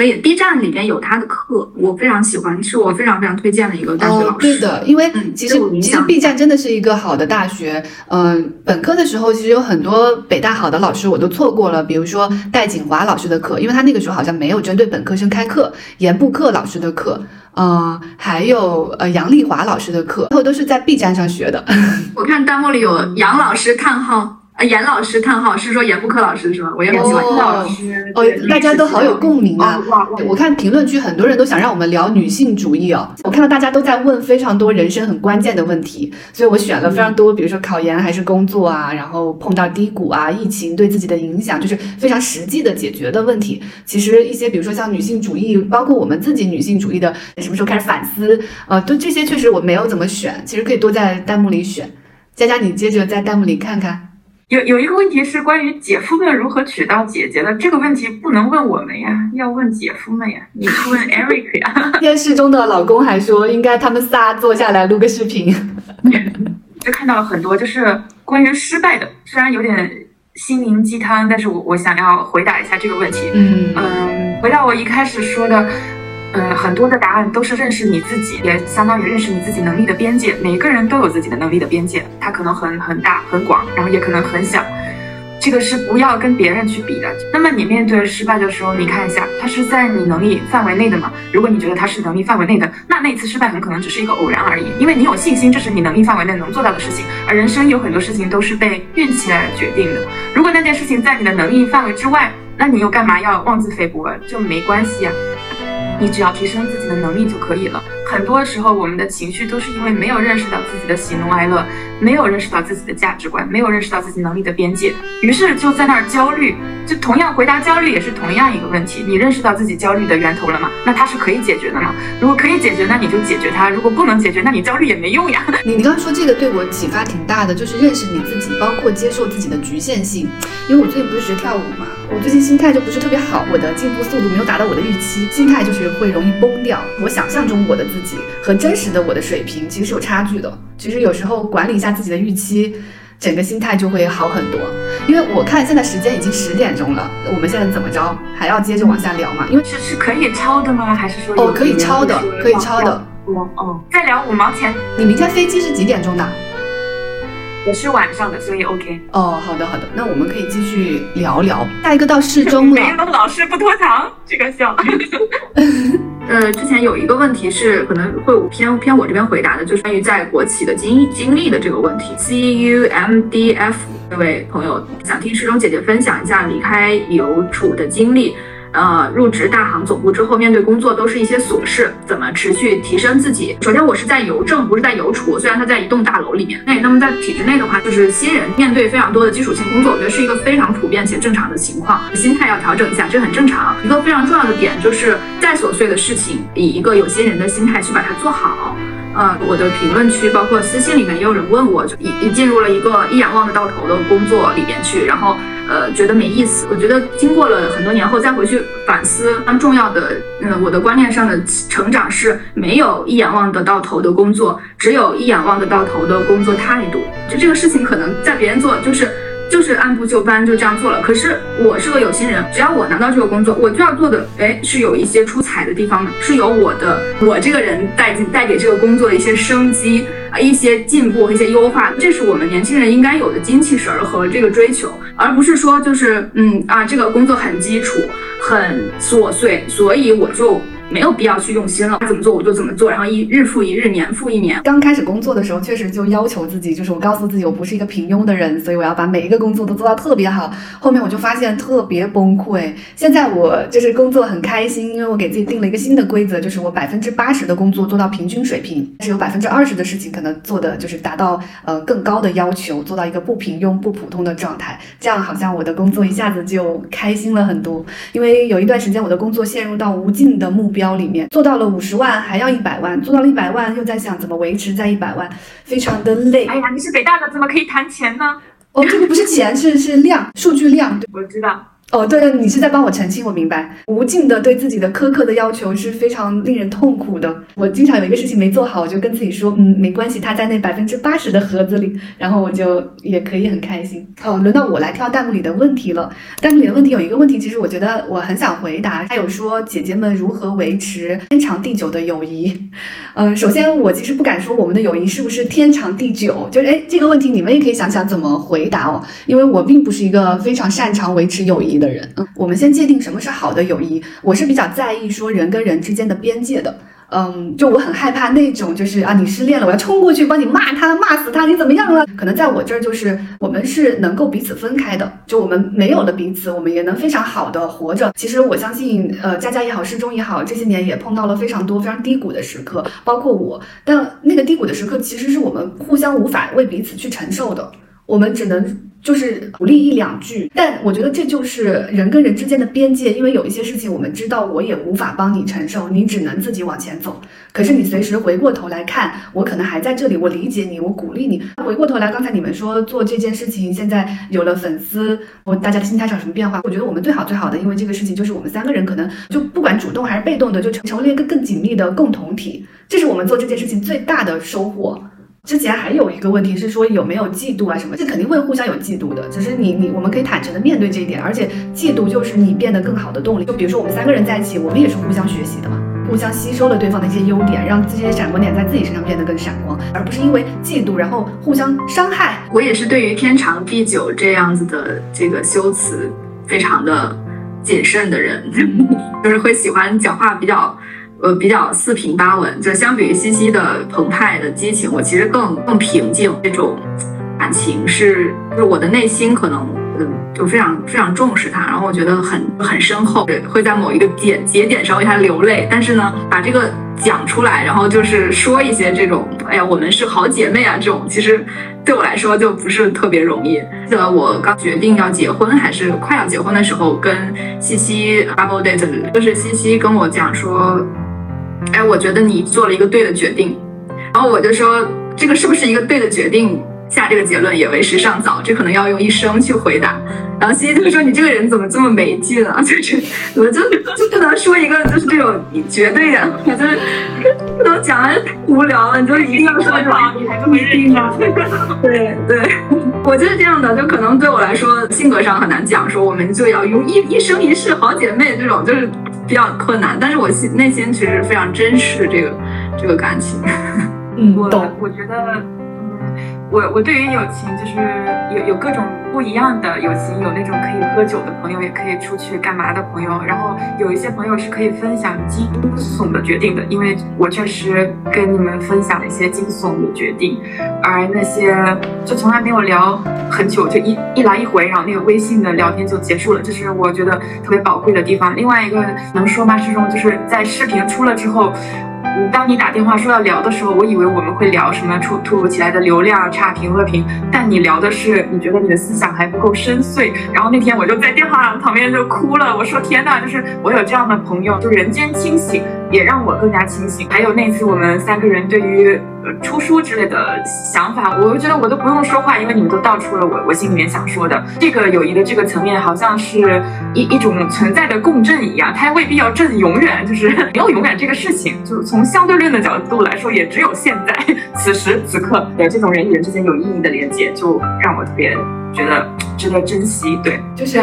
可以，B 站里面有他的课，我非常喜欢，是我非常非常推荐的一个大学老师。对的，因为其实其实 B 站真的是一个好的大学。嗯，本科的时候其实有很多北大好的老师我都错过了，比如说戴锦华老师的课，因为他那个时候好像没有针对本科生开课，严布克老师的课，嗯，还有呃杨丽华老师的课，最后都是在 B 站上学的。我看弹幕里有杨老师叹号。严老师叹号是说严复科老师是吗？我也很喜欢严老师。哦，大家都好有共鸣啊！我看评论区很多人都想让我们聊女性主义哦。我看到大家都在问非常多人生很关键的问题，所以我选了非常多，比如说考研还是工作啊，然后碰到低谷啊，疫情对自己的影响，就是非常实际的解决的问题。其实一些比如说像女性主义，包括我们自己女性主义的什么时候开始反思，呃，都这些确实我没有怎么选，其实可以多在弹幕里选。佳佳，你接着在弹幕里看看。有有一个问题是关于姐夫们如何娶到姐姐的，这个问题不能问我们呀，要问姐夫们呀，你去问 Eric 呀。电视中的老公还说，应该他们仨坐下来录个视频。就看到了很多，就是关于失败的，虽然有点心灵鸡汤，但是我我想要回答一下这个问题。嗯嗯，回到我一开始说的，嗯，很多的答案都是认识你自己，也相当于认识你自己能力的边界。每个人都有自己的能力的边界，它可能很很大很广，然后也可能很小。这个是不要跟别人去比的。那么你面对失败的时候，你看一下，它是在你能力范围内的吗？如果你觉得它是能力范围内的，那那次失败很可能只是一个偶然而已，因为你有信心这是你能力范围内能做到的事情。而人生有很多事情都是被运气来决定的。如果那件事情在你的能力范围之外，那你又干嘛要妄自菲薄？就没关系呀。你只要提升自己的能力就可以了。很多时候，我们的情绪都是因为没有认识到自己的喜怒哀乐，没有认识到自己的价值观，没有认识到自己能力的边界，于是就在那儿焦虑。就同样回答焦虑也是同样一个问题。你认识到自己焦虑的源头了吗？那它是可以解决的吗？如果可以解决，那你就解决它；如果不能解决，那你焦虑也没用呀。你 你刚刚说这个对我启发挺大的，就是认识你自己，包括接受自己的局限性。因为我最近不是学跳舞嘛，我最近心态就不是特别好，我的进步速度没有达到我的预期，心态就是会容易崩掉。我想象中我的自己和真实的我的水平其实是有差距的。其实有时候管理一下自己的预期，整个心态就会好很多。因为我看现在时间已经十点钟了，我们现在怎么着还要接着往下聊吗？因为是是可以抄的吗？还是说哦可以抄的，可以抄的。哦哦，再聊五毛钱。你明天飞机是几点钟的？我是晚上的，所以 OK。哦，好的好的，那我们可以继续聊聊。下一个到适 中了。没有老师不拖堂，这个笑。呃，之前有一个问题是可能会偏偏我这边回答的，就是关于在国企的经经历的这个问题。C U M D F 这位朋友想听适中姐姐分享一下离开邮储的经历。呃，入职大行总部之后，面对工作都是一些琐事，怎么持续提升自己？首先，我是在邮政，不是在邮储，虽然它在一栋大楼里面。那那么在体制内的话，就是新人面对非常多的基础性工作，我觉得是一个非常普遍且正常的情况，心态要调整一下，这很正常。一个非常重要的点就是，再琐碎的事情，以一个有心人的心态去把它做好。呃，我的评论区包括私信里面也有人问我，就已进入了一个一眼望得到头的工作里边去，然后呃觉得没意思。我觉得经过了很多年后再回去反思，非常重要的，嗯，我的观念上的成长是没有一眼望得到头的工作，只有一眼望得到头的工作态度。就这个事情可能在别人做就是。就是按部就班就这样做了。可是我是个有心人，只要我拿到这个工作，我就要做的，哎，是有一些出彩的地方的，是有我的我这个人带进带给这个工作的一些生机啊，一些进步和一些优化，这是我们年轻人应该有的精气神儿和这个追求，而不是说就是嗯啊，这个工作很基础、很琐碎，所以我就。没有必要去用心了，他怎么做我就怎么做，然后一日复一日，年复一年。刚开始工作的时候，确实就要求自己，就是我告诉自己，我不是一个平庸的人，所以我要把每一个工作都做到特别好。后面我就发现特别崩溃。现在我就是工作很开心，因为我给自己定了一个新的规则，就是我百分之八十的工作做到平均水平，只有百分之二十的事情可能做的就是达到呃更高的要求，做到一个不平庸不普通的状态。这样好像我的工作一下子就开心了很多。因为有一段时间我的工作陷入到无尽的目标。标里面做到了五十万，还要一百万，做到了一百万，又在想怎么维持在一百万，非常的累。哎呀，你是北大的，怎么可以谈钱呢？哦，这个不是钱，是是量，数据量。我知道。哦，对了，你是在帮我澄清，我明白。无尽的对自己的苛刻的要求是非常令人痛苦的。我经常有一个事情没做好，我就跟自己说，嗯，没关系，它在那百分之八十的盒子里，然后我就也可以很开心。哦，轮到我来挑弹幕里的问题了。弹幕里的问题有一个问题，其实我觉得我很想回答。他有说姐姐们如何维持天长地久的友谊？嗯，首先我其实不敢说我们的友谊是不是天长地久，就是哎，这个问题你们也可以想想怎么回答哦，因为我并不是一个非常擅长维持友谊。的人，嗯，我们先界定什么是好的友谊。我是比较在意说人跟人之间的边界的，嗯，就我很害怕那种就是啊，你失恋了，我要冲过去帮你骂他，骂死他，你怎么样了？可能在我这儿就是我们是能够彼此分开的，就我们没有了彼此，我们也能非常好的活着。其实我相信，呃，佳佳也好，适中也好，这些年也碰到了非常多非常低谷的时刻，包括我，但那个低谷的时刻其实是我们互相无法为彼此去承受的，我们只能。就是鼓励一两句，但我觉得这就是人跟人之间的边界，因为有一些事情我们知道，我也无法帮你承受，你只能自己往前走。可是你随时回过头来看，我可能还在这里，我理解你，我鼓励你。回过头来，刚才你们说做这件事情，现在有了粉丝，我大家的心态上有什么变化？我觉得我们最好最好的，因为这个事情就是我们三个人可能就不管主动还是被动的，就成成为了一个更紧密的共同体，这是我们做这件事情最大的收获。之前还有一个问题是说有没有嫉妒啊什么？这肯定会互相有嫉妒的，只是你你我们可以坦诚的面对这一点，而且嫉妒就是你变得更好的动力。就比如说我们三个人在一起，我们也是互相学习的嘛。互相吸收了对方的一些优点，让这些闪光点在自己身上变得更闪光，而不是因为嫉妒然后互相伤害。我也是对于天长地久这样子的这个修辞非常的谨慎的人，就是会喜欢讲话比较。呃，比较四平八稳，就相比于西西的澎湃的激情，我其实更更平静。这种感情是，就是我的内心可能，嗯，就非常非常重视它，然后我觉得很很深厚，会在某一个点节点上为它流泪。但是呢，把这个讲出来，然后就是说一些这种，哎呀，我们是好姐妹啊，这种其实对我来说就不是特别容易。记得我刚决定要结婚，还是快要结婚的时候，跟西西 double date，就是西西跟我讲说。哎，我觉得你做了一个对的决定，然后我就说这个是不是一个对的决定？下这个结论也为时尚早，这可能要用一生去回答。然后西西就说你这个人怎么这么没劲啊？就是怎么就就不能说一个就是这种绝对的，就是不能讲的太无聊了，你就一定要说这种你还这么认真？对对，我就是这样的，就可能对我来说性格上很难讲，说我们就要用一一生一世好姐妹这种，就是。比较困难，但是我心内心其实非常珍视这个这个感情。嗯，我我觉得。我我对于友情就是有有各种不一样的友情，有那种可以喝酒的朋友，也可以出去干嘛的朋友。然后有一些朋友是可以分享惊悚的决定的，因为我确实跟你们分享了一些惊悚的决定。而那些就从来没有聊很久，就一一来一回，然后那个微信的聊天就结束了，这是我觉得特别宝贵的地方。另外一个能说吗？师兄就是在视频出了之后。当你打电话说要聊的时候，我以为我们会聊什么突突如其来的流量差评恶评，但你聊的是你觉得你的思想还不够深邃。然后那天我就在电话旁边就哭了，我说天呐，就是我有这样的朋友，就人间清醒，也让我更加清醒。还有那次我们三个人对于。呃，出书之类的想法，我觉得我都不用说话，因为你们都道出了我我心里面想说的。这个友谊的这个层面，好像是一一种存在的共振一样，它未必要正永远，就是 没有永远这个事情。就从相对论的角度来说，也只有现在此时此刻的这种人与人之间有意义的连接，就让我特别。觉得值得珍惜，对，就是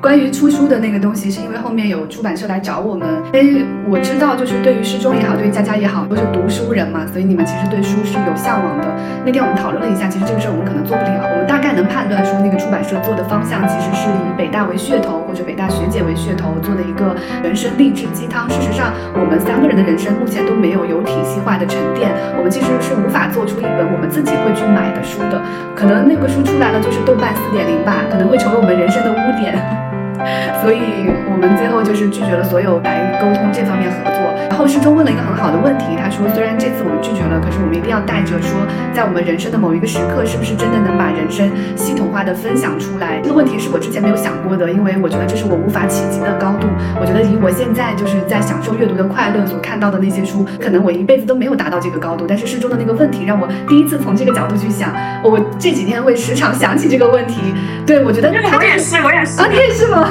关于出书的那个东西，是因为后面有出版社来找我们，因为我知道，就是对于诗中也好，对于佳佳也好，都是读书人嘛，所以你们其实对书是有向往的。那天我们讨论了一下，其实这个事儿我们可能做不了，我们大概能判断说，那个出版社做的方向其实是以北大为噱头，或者北大学姐为噱头做的一个人生励志鸡汤。事实上，我们三个人的人生目前都没有有体系化的沉淀，我们其实是无法做出一本我们自己会去买的书的。可能那个书出来了，就是豆瓣。四点零吧，可能会成为我们人生的污点，所以我们最后就是拒绝了所有来沟通这方面合作。然后师中问了一个很好的问题，他说：“虽然这次我们拒绝了，可是我们一定要带着说，在我们人生的某一个时刻，是不是真的能把人生系统化的分享出来？”这个问题是我之前没有想过的，因为我觉得这是我无法企及的高度。我觉得以我现在就是在享受阅读的快乐所看到的那些书，可能我一辈子都没有达到这个高度。但是师中的那个问题让我第一次从这个角度去想，我这几天会时常想起这个问题。对，我觉得我也是，我也是啊，你也是吗？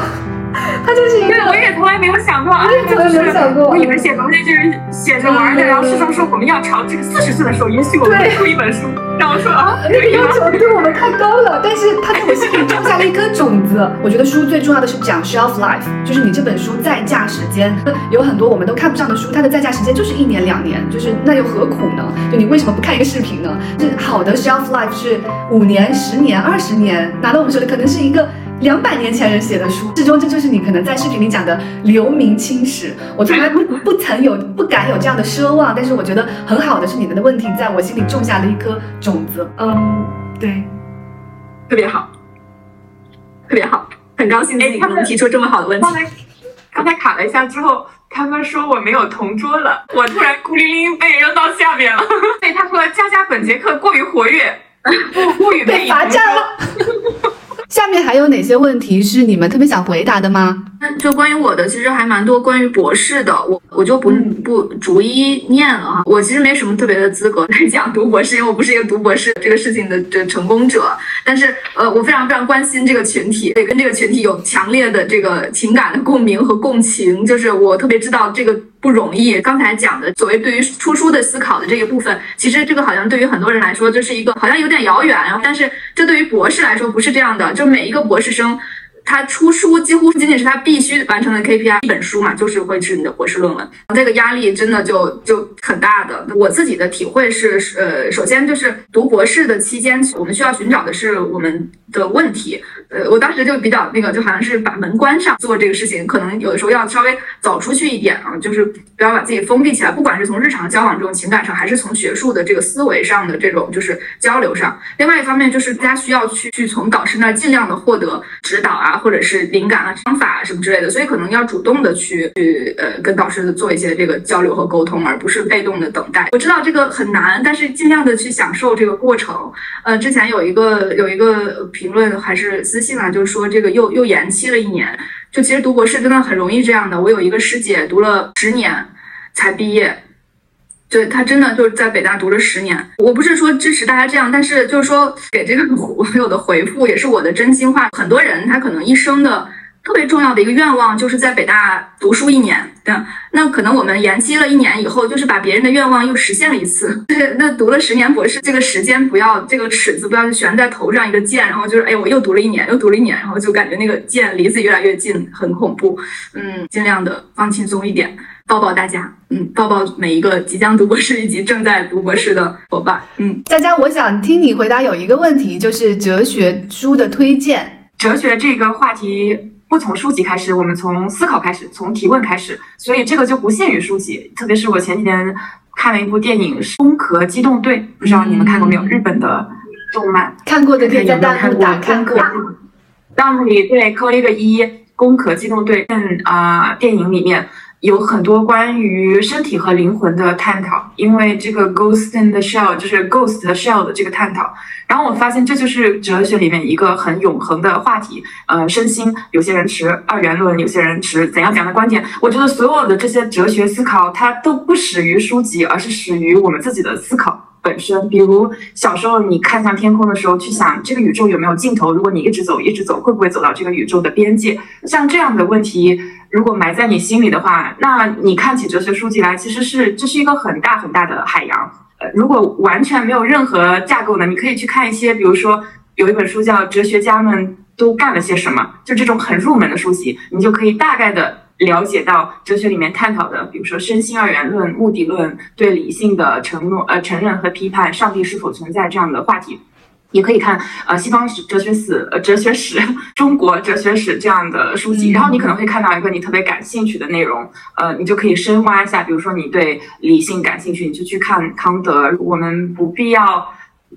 他就是一个，我也从来没有想过，我也从来没有想过。我以为写东西就是写着玩的，然后师兄说我们要朝这个四十岁的时候，也许我们会出一本书。然后说啊，那个要求对我们太高了。但是他在我心里种下了一颗种子。我觉得书最重要的是讲 shelf life，就是你这本书在架时间有很多我们都看不上的书，它的在架时间就是一年两年，就是那又何苦呢？就你为什么不看一个视频呢？就好的 shelf life 是五年、十年、二十年，拿到我们手里可能是一个。两百年前人写的书，最终这就是你可能在视频里讲的留名青史。我从来不不曾有 不敢有这样的奢望，但是我觉得很好的是你们的问题在我心里种下了一颗种子。嗯，对，特别好，特别好，很高兴你能提出这么好的问题。刚才卡了一下之后，他们说我没有同桌了，我突然孤零零被扔到下面了。对，他说佳佳本节课过于活跃，不不与被罚站了。下面还有哪些问题是你们特别想回答的吗？就关于我的，其实还蛮多关于博士的，我我就不不逐一念了哈。我其实没什么特别的资格来讲读博士，因为我不是一个读博士这个事情的这成功者。但是呃，我非常非常关心这个群体，也跟这个群体有强烈的这个情感的共鸣和共情。就是我特别知道这个不容易。刚才讲的所谓对于出书的思考的这一部分，其实这个好像对于很多人来说就是一个好像有点遥远，但是这对于博士来说不是这样的。就每一个博士生。他出书几乎仅仅是他必须完成的 KPI，一本书嘛，就是会是你的博士论文，这个压力真的就就很大的。我自己的体会是，呃，首先就是读博士的期间，我们需要寻找的是我们的问题。呃，我当时就比较那个，就好像是把门关上做这个事情，可能有的时候要稍微走出去一点啊，就是不要把自己封闭起来，不管是从日常交往这种情感上，还是从学术的这个思维上的这种就是交流上。另外一方面就是大家需要去去从导师那儿尽量的获得指导啊。或者是灵感啊、方法啊什么之类的，所以可能要主动的去去呃跟导师做一些这个交流和沟通，而不是被动的等待。我知道这个很难，但是尽量的去享受这个过程。呃，之前有一个有一个评论还是私信啊，就是说这个又又延期了一年。就其实读博士真的很容易这样的。我有一个师姐读了十年才毕业。对他真的就是在北大读了十年，我不是说支持大家这样，但是就是说给这个网友的回复也是我的真心话。很多人他可能一生的特别重要的一个愿望就是在北大读书一年，对，那可能我们延期了一年以后，就是把别人的愿望又实现了一次。对，那读了十年博士，这个时间不要这个尺子不要悬在头上一个箭，然后就是哎我又读了一年，又读了一年，然后就感觉那个箭离自己越来越近，很恐怖。嗯，尽量的放轻松一点。抱抱大家，嗯，抱抱每一个即将读博士以及正在读博士的伙伴，嗯，佳佳，我想听你回答有一个问题，就是哲学书的推荐。哲学这个话题不从书籍开始，我们从思考开始，从提问开始，所以这个就不限于书籍。特别是我前几天看了一部电影《攻壳机动队》，不知道你们看过没有？日本的动漫，看过的可以在弹幕打看过。弹幕里对扣了一个一，《攻壳机动队》嗯啊，电影里面。有很多关于身体和灵魂的探讨，因为这个 ghost in the shell 就是 ghost shell 的这个探讨。然后我发现这就是哲学里面一个很永恒的话题。呃，身心，有些人持二元论，有些人持怎样怎样的观点。我觉得所有的这些哲学思考，它都不始于书籍，而是始于我们自己的思考。本身，比如小时候你看向天空的时候，去想这个宇宙有没有尽头？如果你一直走，一直走，会不会走到这个宇宙的边界？像这样的问题，如果埋在你心里的话，那你看起哲学书籍来，其实是这是一个很大很大的海洋。呃，如果完全没有任何架构呢，你可以去看一些，比如说有一本书叫《哲学家们都干了些什么》，就这种很入门的书籍，你就可以大概的。了解到哲学里面探讨的，比如说身心二元论、目的论、对理性的承诺、呃承认和批判、上帝是否存在这样的话题，也可以看呃西方史、哲学史、呃哲学史、中国哲学史这样的书籍，然后你可能会看到一个你特别感兴趣的内容，呃，你就可以深挖一下，比如说你对理性感兴趣，你就去看康德。我们不必要。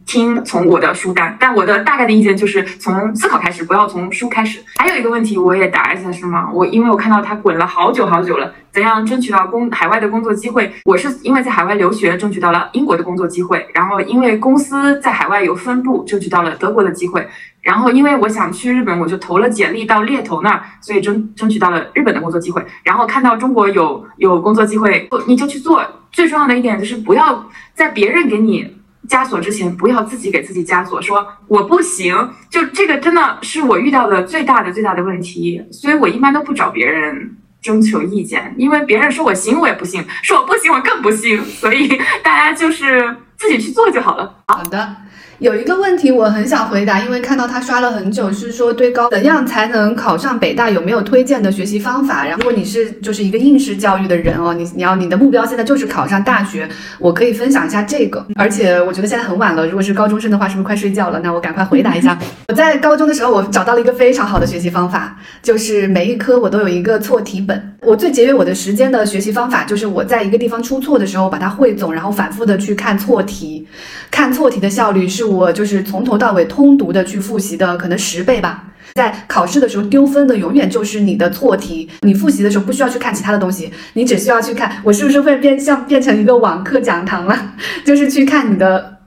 听从我的书单，但我的大概的意见就是从思考开始，不要从书开始。还有一个问题，我也答一下是吗？我因为我看到他滚了好久好久了，怎样争取到工海外的工作机会？我是因为在海外留学争取到了英国的工作机会，然后因为公司在海外有分部，争取到了德国的机会，然后因为我想去日本，我就投了简历到猎头那儿，所以争 争取到了日本的工作机会。然后看到中国有有工作机会，你就去做。最重要的一点就是不要在别人给你。枷锁之前，不要自己给自己枷锁，说我不行。就这个真的是我遇到的最大的最大的问题，所以我一般都不找别人征求意见，因为别人说我行，我也不信；说我不行，我更不信。所以大家就是自己去做就好了。好的。有一个问题我很想回答，因为看到他刷了很久，是说对高怎样才能考上北大，有没有推荐的学习方法？然后如果你是就是一个应试教育的人哦，你你要你的目标现在就是考上大学，我可以分享一下这个。而且我觉得现在很晚了，如果是高中生的话，是不是快睡觉了？那我赶快回答一下。我在高中的时候，我找到了一个非常好的学习方法，就是每一科我都有一个错题本。我最节约我的时间的学习方法，就是我在一个地方出错的时候，把它汇总，然后反复的去看错题，看错题的效率是。我就是从头到尾通读的去复习的，可能十倍吧。在考试的时候丢分的永远就是你的错题。你复习的时候不需要去看其他的东西，你只需要去看我是不是会变像变成一个网课讲堂了，就是去看你的。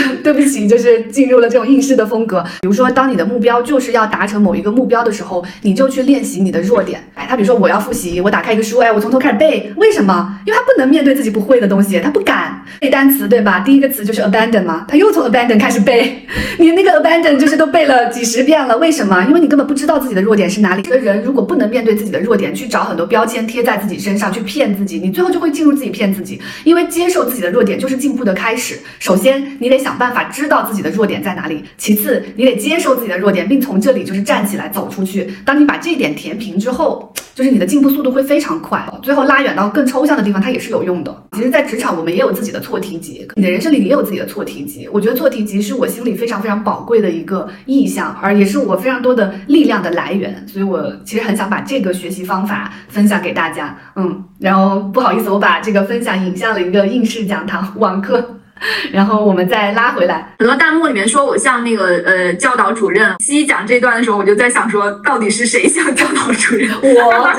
对不起，就是进入了这种应试的风格。比如说，当你的目标就是要达成某一个目标的时候，你就去练习你的弱点。哎，他比如说我要复习，我打开一个书，哎，我从头开始背。为什么？因为他不能面对自己不会的东西，他不敢。背单词对吧？第一个词就是 abandon 嘛，他又从 abandon 开始背，你那个 abandon 就是都背了几十遍了，为什么？因为你根本不知道自己的弱点是哪里。一个人如果不能面对自己的弱点，去找很多标签贴在自己身上，去骗自己，你最后就会进入自己骗自己。因为接受自己的弱点就是进步的开始。首先，你得想办法知道自己的弱点在哪里；其次，你得接受自己的弱点，并从这里就是站起来走出去。当你把这一点填平之后，就是你的进步速度会非常快。最后拉远到更抽象的地方，它也是有用的。其实，在职场我们也有自己的错题集，你的人生里也有自己的错题集。我觉得错题集是我心里非常非常宝贵的一个意向，而也是我非常多的力量的来源。所以我其实很想把这个学习方法分享给大家。嗯，然后不好意思，我把这个分享引向了一个应试讲堂网课。然后我们再拉回来，很多弹幕里面说我像那个呃教导主任。西西讲这段的时候，我就在想说，到底是谁像教导主任？我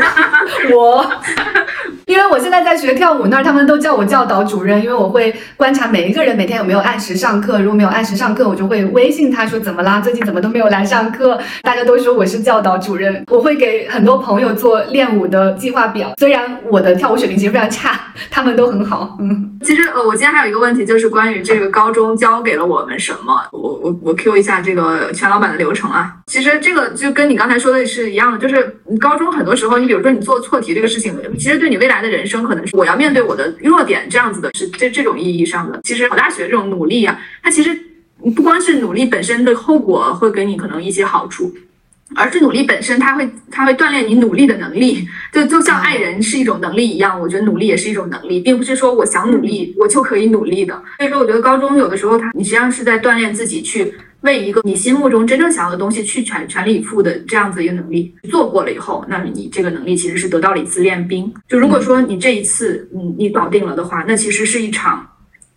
我，因为我现在在学跳舞那儿，他们都叫我教导主任，因为我会观察每一个人每天有没有按时上课，如果没有按时上课，我就会微信他说怎么啦，最近怎么都没有来上课。大家都说我是教导主任，我会给很多朋友做练舞的计划表。虽然我的跳舞水平其实非常差，他们都很好。嗯，其实呃，我今天还有一个问题就是。关于这个高中教给了我们什么？我我我 Q 一下这个全老板的流程啊。其实这个就跟你刚才说的是一样的，就是高中很多时候，你比如说你做错题这个事情，其实对你未来来的人生可能是我要面对我的弱点这样子的，是这这种意义上的。其实考大学这种努力啊，它其实不光是努力本身的后果会给你可能一些好处。而是努力本身，它会它会锻炼你努力的能力，就就像爱人是一种能力一样，我觉得努力也是一种能力，并不是说我想努力我就可以努力的。所以说，我觉得高中有的时候，它你实际上是在锻炼自己去为一个你心目中真正想要的东西去全全力以赴的这样子一个能力。做过了以后，那你这个能力其实是得到了一次练兵。就如果说你这一次你你搞定了的话，那其实是一场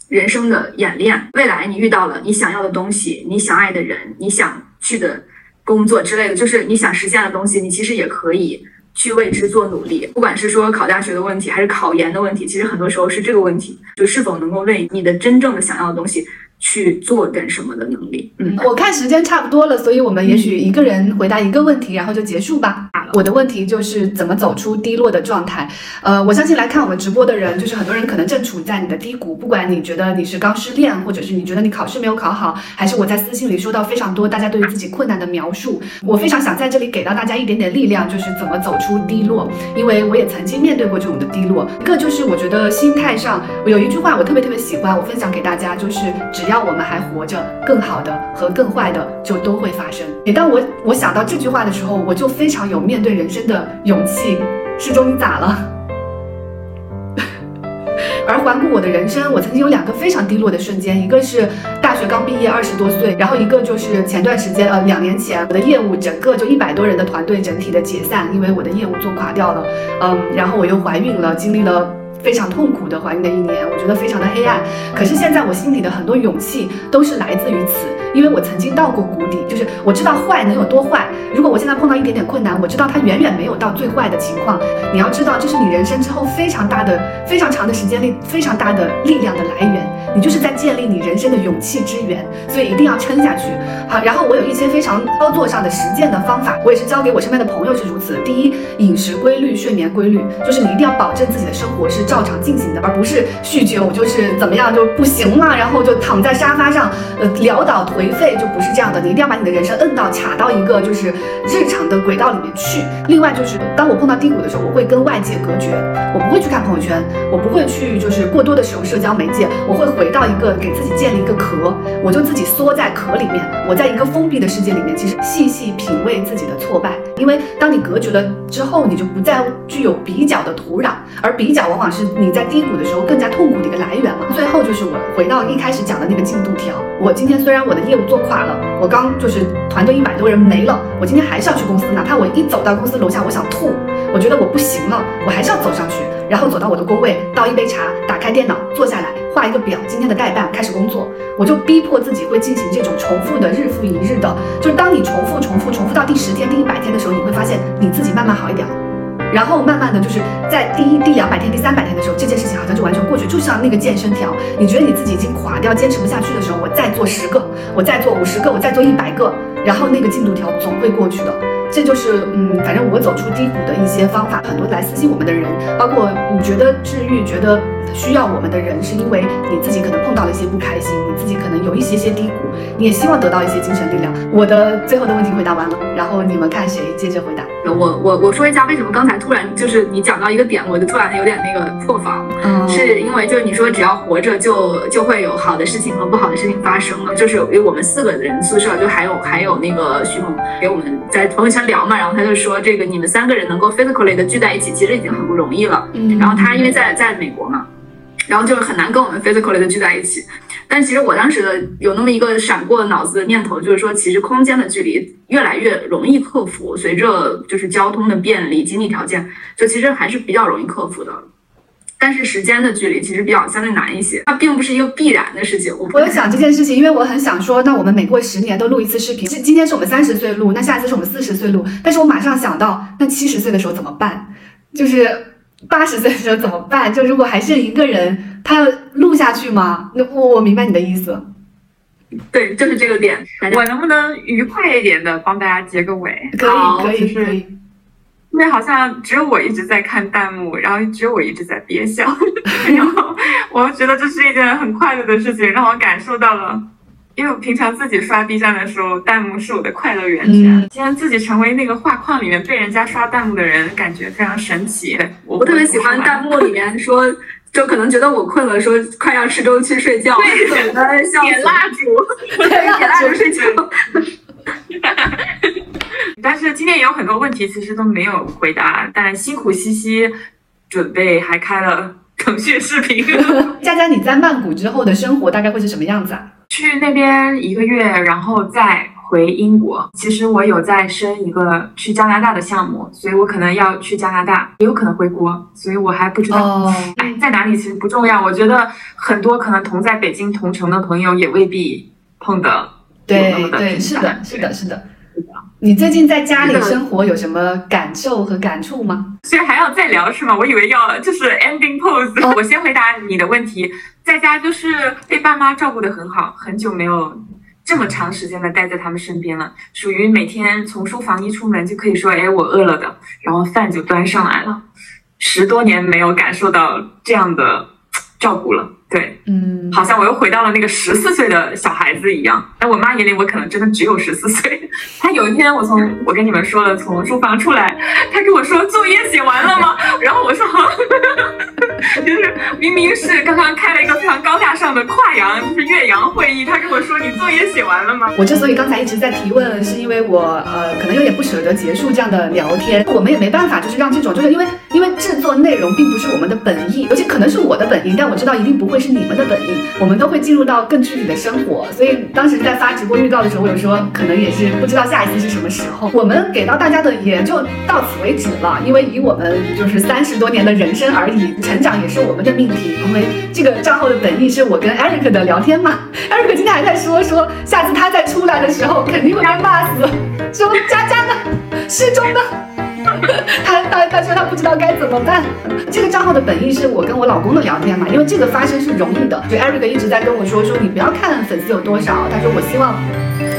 人生的演练。未来你遇到了你想要的东西，你想爱的人，你想去的。工作之类的，就是你想实现的东西，你其实也可以去为之做努力。不管是说考大学的问题，还是考研的问题，其实很多时候是这个问题，就是否能够为你的真正的想要的东西。去做点什么的能力，嗯，我看时间差不多了，所以我们也许一个人回答一个问题，然后就结束吧。我的问题就是怎么走出低落的状态。呃，我相信来看我们直播的人，就是很多人可能正处在你的低谷，不管你觉得你是刚失恋，或者是你觉得你考试没有考好，还是我在私信里收到非常多大家对于自己困难的描述，我非常想在这里给到大家一点点力量，就是怎么走出低落，因为我也曾经面对过这种的低落。一个就是我觉得心态上，我有一句话我特别特别喜欢，我分享给大家，就是只只要。我们还活着，更好的和更坏的就都会发生。每当我我想到这句话的时候，我就非常有面对人生的勇气。适中，你咋了？而环顾我的人生，我曾经有两个非常低落的瞬间，一个是大学刚毕业二十多岁，然后一个就是前段时间，呃，两年前，我的业务整个就一百多人的团队整体的解散，因为我的业务做垮掉了。嗯，然后我又怀孕了，经历了。非常痛苦的怀孕的一年，我觉得非常的黑暗。可是现在我心里的很多勇气都是来自于此，因为我曾经到过谷底，就是我知道坏能有多坏。如果我现在碰到一点点困难，我知道它远远没有到最坏的情况。你要知道，这是你人生之后非常大的、非常长的时间力、非常大的力量的来源。你就是在建立你人生的勇气之源，所以一定要撑下去。好，然后我有一些非常操作上的实践的方法，我也是教给我身边的朋友是如此。第一，饮食规律、睡眠规律，就是你一定要保证自己的生活是照。照常进行的，而不是酗酒，就是怎么样就不行了，然后就躺在沙发上，呃，潦倒颓颓废，就不是这样的。你一定要把你的人生摁到卡到一个就是日常的轨道里面去。另外就是，当我碰到低谷的时候，我会跟外界隔绝，我不会去看朋友圈，我不会去就是过多的使用社交媒介，我会回到一个给自己建立一个壳，我就自己缩在壳里面，我在一个封闭的世界里面，其实细细品味自己的挫败。因为当你隔绝了之后，你就不再具有比较的土壤，而比较往往是。你在低谷的时候更加痛苦的一个来源嘛。最后就是我回到一开始讲的那个进度条。我今天虽然我的业务做垮了，我刚就是团队一百多人没了，我今天还是要去公司，哪怕我一走到公司楼下，我想吐，我觉得我不行了，我还是要走上去，然后走到我的工位，倒一杯茶，打开电脑，坐下来画一个表，今天的代办开始工作。我就逼迫自己会进行这种重复的日复一日的，就是当你重复、重复、重复到第十天、第一百天的时候，你会发现你自己慢慢好一点了。然后慢慢的就是在第一、第两百天、第三百天的时候，这件事情好像就完全过去，就像那个健身条，你觉得你自己已经垮掉、坚持不下去的时候，我再做十个，我再做五十个，我再做一百个，然后那个进度条总会过去的。这就是嗯，反正我走出低谷的一些方法。很多来私信我们的人，包括你觉得治愈、觉得需要我们的人，是因为你自己可能碰到了一些不开心，你自己可能有一些些低谷，你也希望得到一些精神力量。我的最后的问题回答完了，然后你们看谁接着回答？我我我说一下为什么刚才突然就是你讲到一个点，我就突然有点那个破防，嗯是因为就是你说只要活着就就会有好的事情和不好的事情发生了，就是因为我们四个人宿舍就还有还有那个徐萌给我们在朋友圈聊嘛，然后他就说这个你们三个人能够 physically 的聚在一起，其实已经很不容易了。嗯然后他因为在在美国嘛，然后就是很难跟我们 physically 的聚在一起。但其实我当时的有那么一个闪过脑子的念头，就是说，其实空间的距离越来越容易克服，随着就是交通的便利、经济条件，就其实还是比较容易克服的。但是时间的距离其实比较相对难一些，它并不是一个必然的事情。我我有想这件事情，因为我很想说，那我们每过十年都录一次视频。是今天是我们三十岁录，那下一次是我们四十岁录。但是我马上想到，那七十岁的时候怎么办？就是八十岁的时候怎么办？就如果还剩一个人，他要录下去吗？那我我明白你的意思。对，就是这个点。我能不能愉快一点的帮大家结个尾？可以，可以，是可以。因为好像只有我一直在看弹幕，然后只有我一直在憋笑，然后我觉得这是一件很快乐的事情，让我感受到了。因为我平常自己刷 B 站的时候，弹幕是我的快乐源泉。嗯今天自己成为那个画框里面被人家刷弹幕的人，感觉非常神奇。我我特别喜欢弹幕里面说，就可能觉得我困了，说快让池州去睡觉，点蜡烛。点蜡烛睡觉。但是今天也有很多问题其实都没有回答，但辛苦西西准备还开了腾讯视频。佳佳，你在曼谷之后的生活大概会是什么样子啊？去那边一个月，然后再回英国。其实我有在申一个去加拿大的项目，所以我可能要去加拿大，也有可能回国，所以我还不知道。哦，哎，在哪里其实不重要。我觉得很多可能同在北京同城的朋友也未必碰得有那么对对，的是的，是的，是的。你最近在家里生活有什么感受和感触吗？所以还要再聊是吗？我以为要就是 ending pose、哦。我先回答你的问题，在家就是被爸妈照顾的很好，很久没有这么长时间的待在他们身边了，属于每天从书房一出门就可以说，哎，我饿了的，然后饭就端上来了，十多年没有感受到这样的照顾了，对。嗯，好像我又回到了那个十四岁的小孩子一样。在我妈眼里，我可能真的只有十四岁。她有一天，我从我跟你们说了，从书房出来，她跟我说作业写完了吗？然后我说，就是明明是刚刚开了一个非常高大上的跨洋，就是岳阳会议，他跟我说你作业写完了吗？我之所以刚才一直在提问，是因为我呃可能有点不舍得结束这样的聊天，我们也没办法，就是让这种就是因为因为制作内容并不是我们的本意，尤其可能是我的本意，但我知道一定不会是你们的本意，我们都会进入到更具体的生活，所以当时在发直播预告的时候，我有说可能也是不知道下一次是什么时候，我们给到大家的也就到此为止了，因为以我们就是三十多年的人生而已，成长也是我们的命题，因为这个账号的本意是我跟 Eric 的聊天嘛，Eric 今天还在说说下次他再出来的时候肯定会被骂死，说佳佳呢，失踪呢。他他他说他不知道该怎么办。这个账号的本意是我跟我老公的聊天嘛，因为这个发生是容易的。就 Eric 一直在跟我说说你不要看粉丝有多少，他说我希望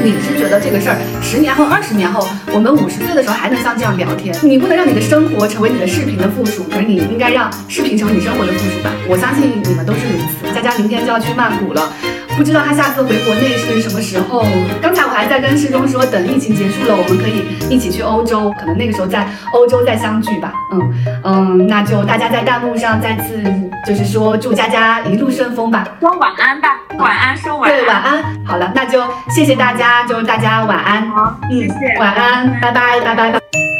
你是觉得这个事儿十年后、二十年后，我们五十岁的时候还能像这样聊天。你不能让你的生活成为你的视频的附属，可是你应该让视频成为你生活的附属吧。我相信你们都是如此。佳佳明天就要去曼谷了。不知道他下次回国内是什么时候。刚才我还在跟世忠说，等疫情结束了，我们可以一起去欧洲，可能那个时候在欧洲再相聚吧。嗯嗯，那就大家在弹幕上再次就是说祝佳佳一路顺风吧。说晚安吧，晚安，说晚安。对，晚安。好了，那就谢谢大家，就大家晚安。好，嗯谢谢，晚安，拜拜，拜拜拜。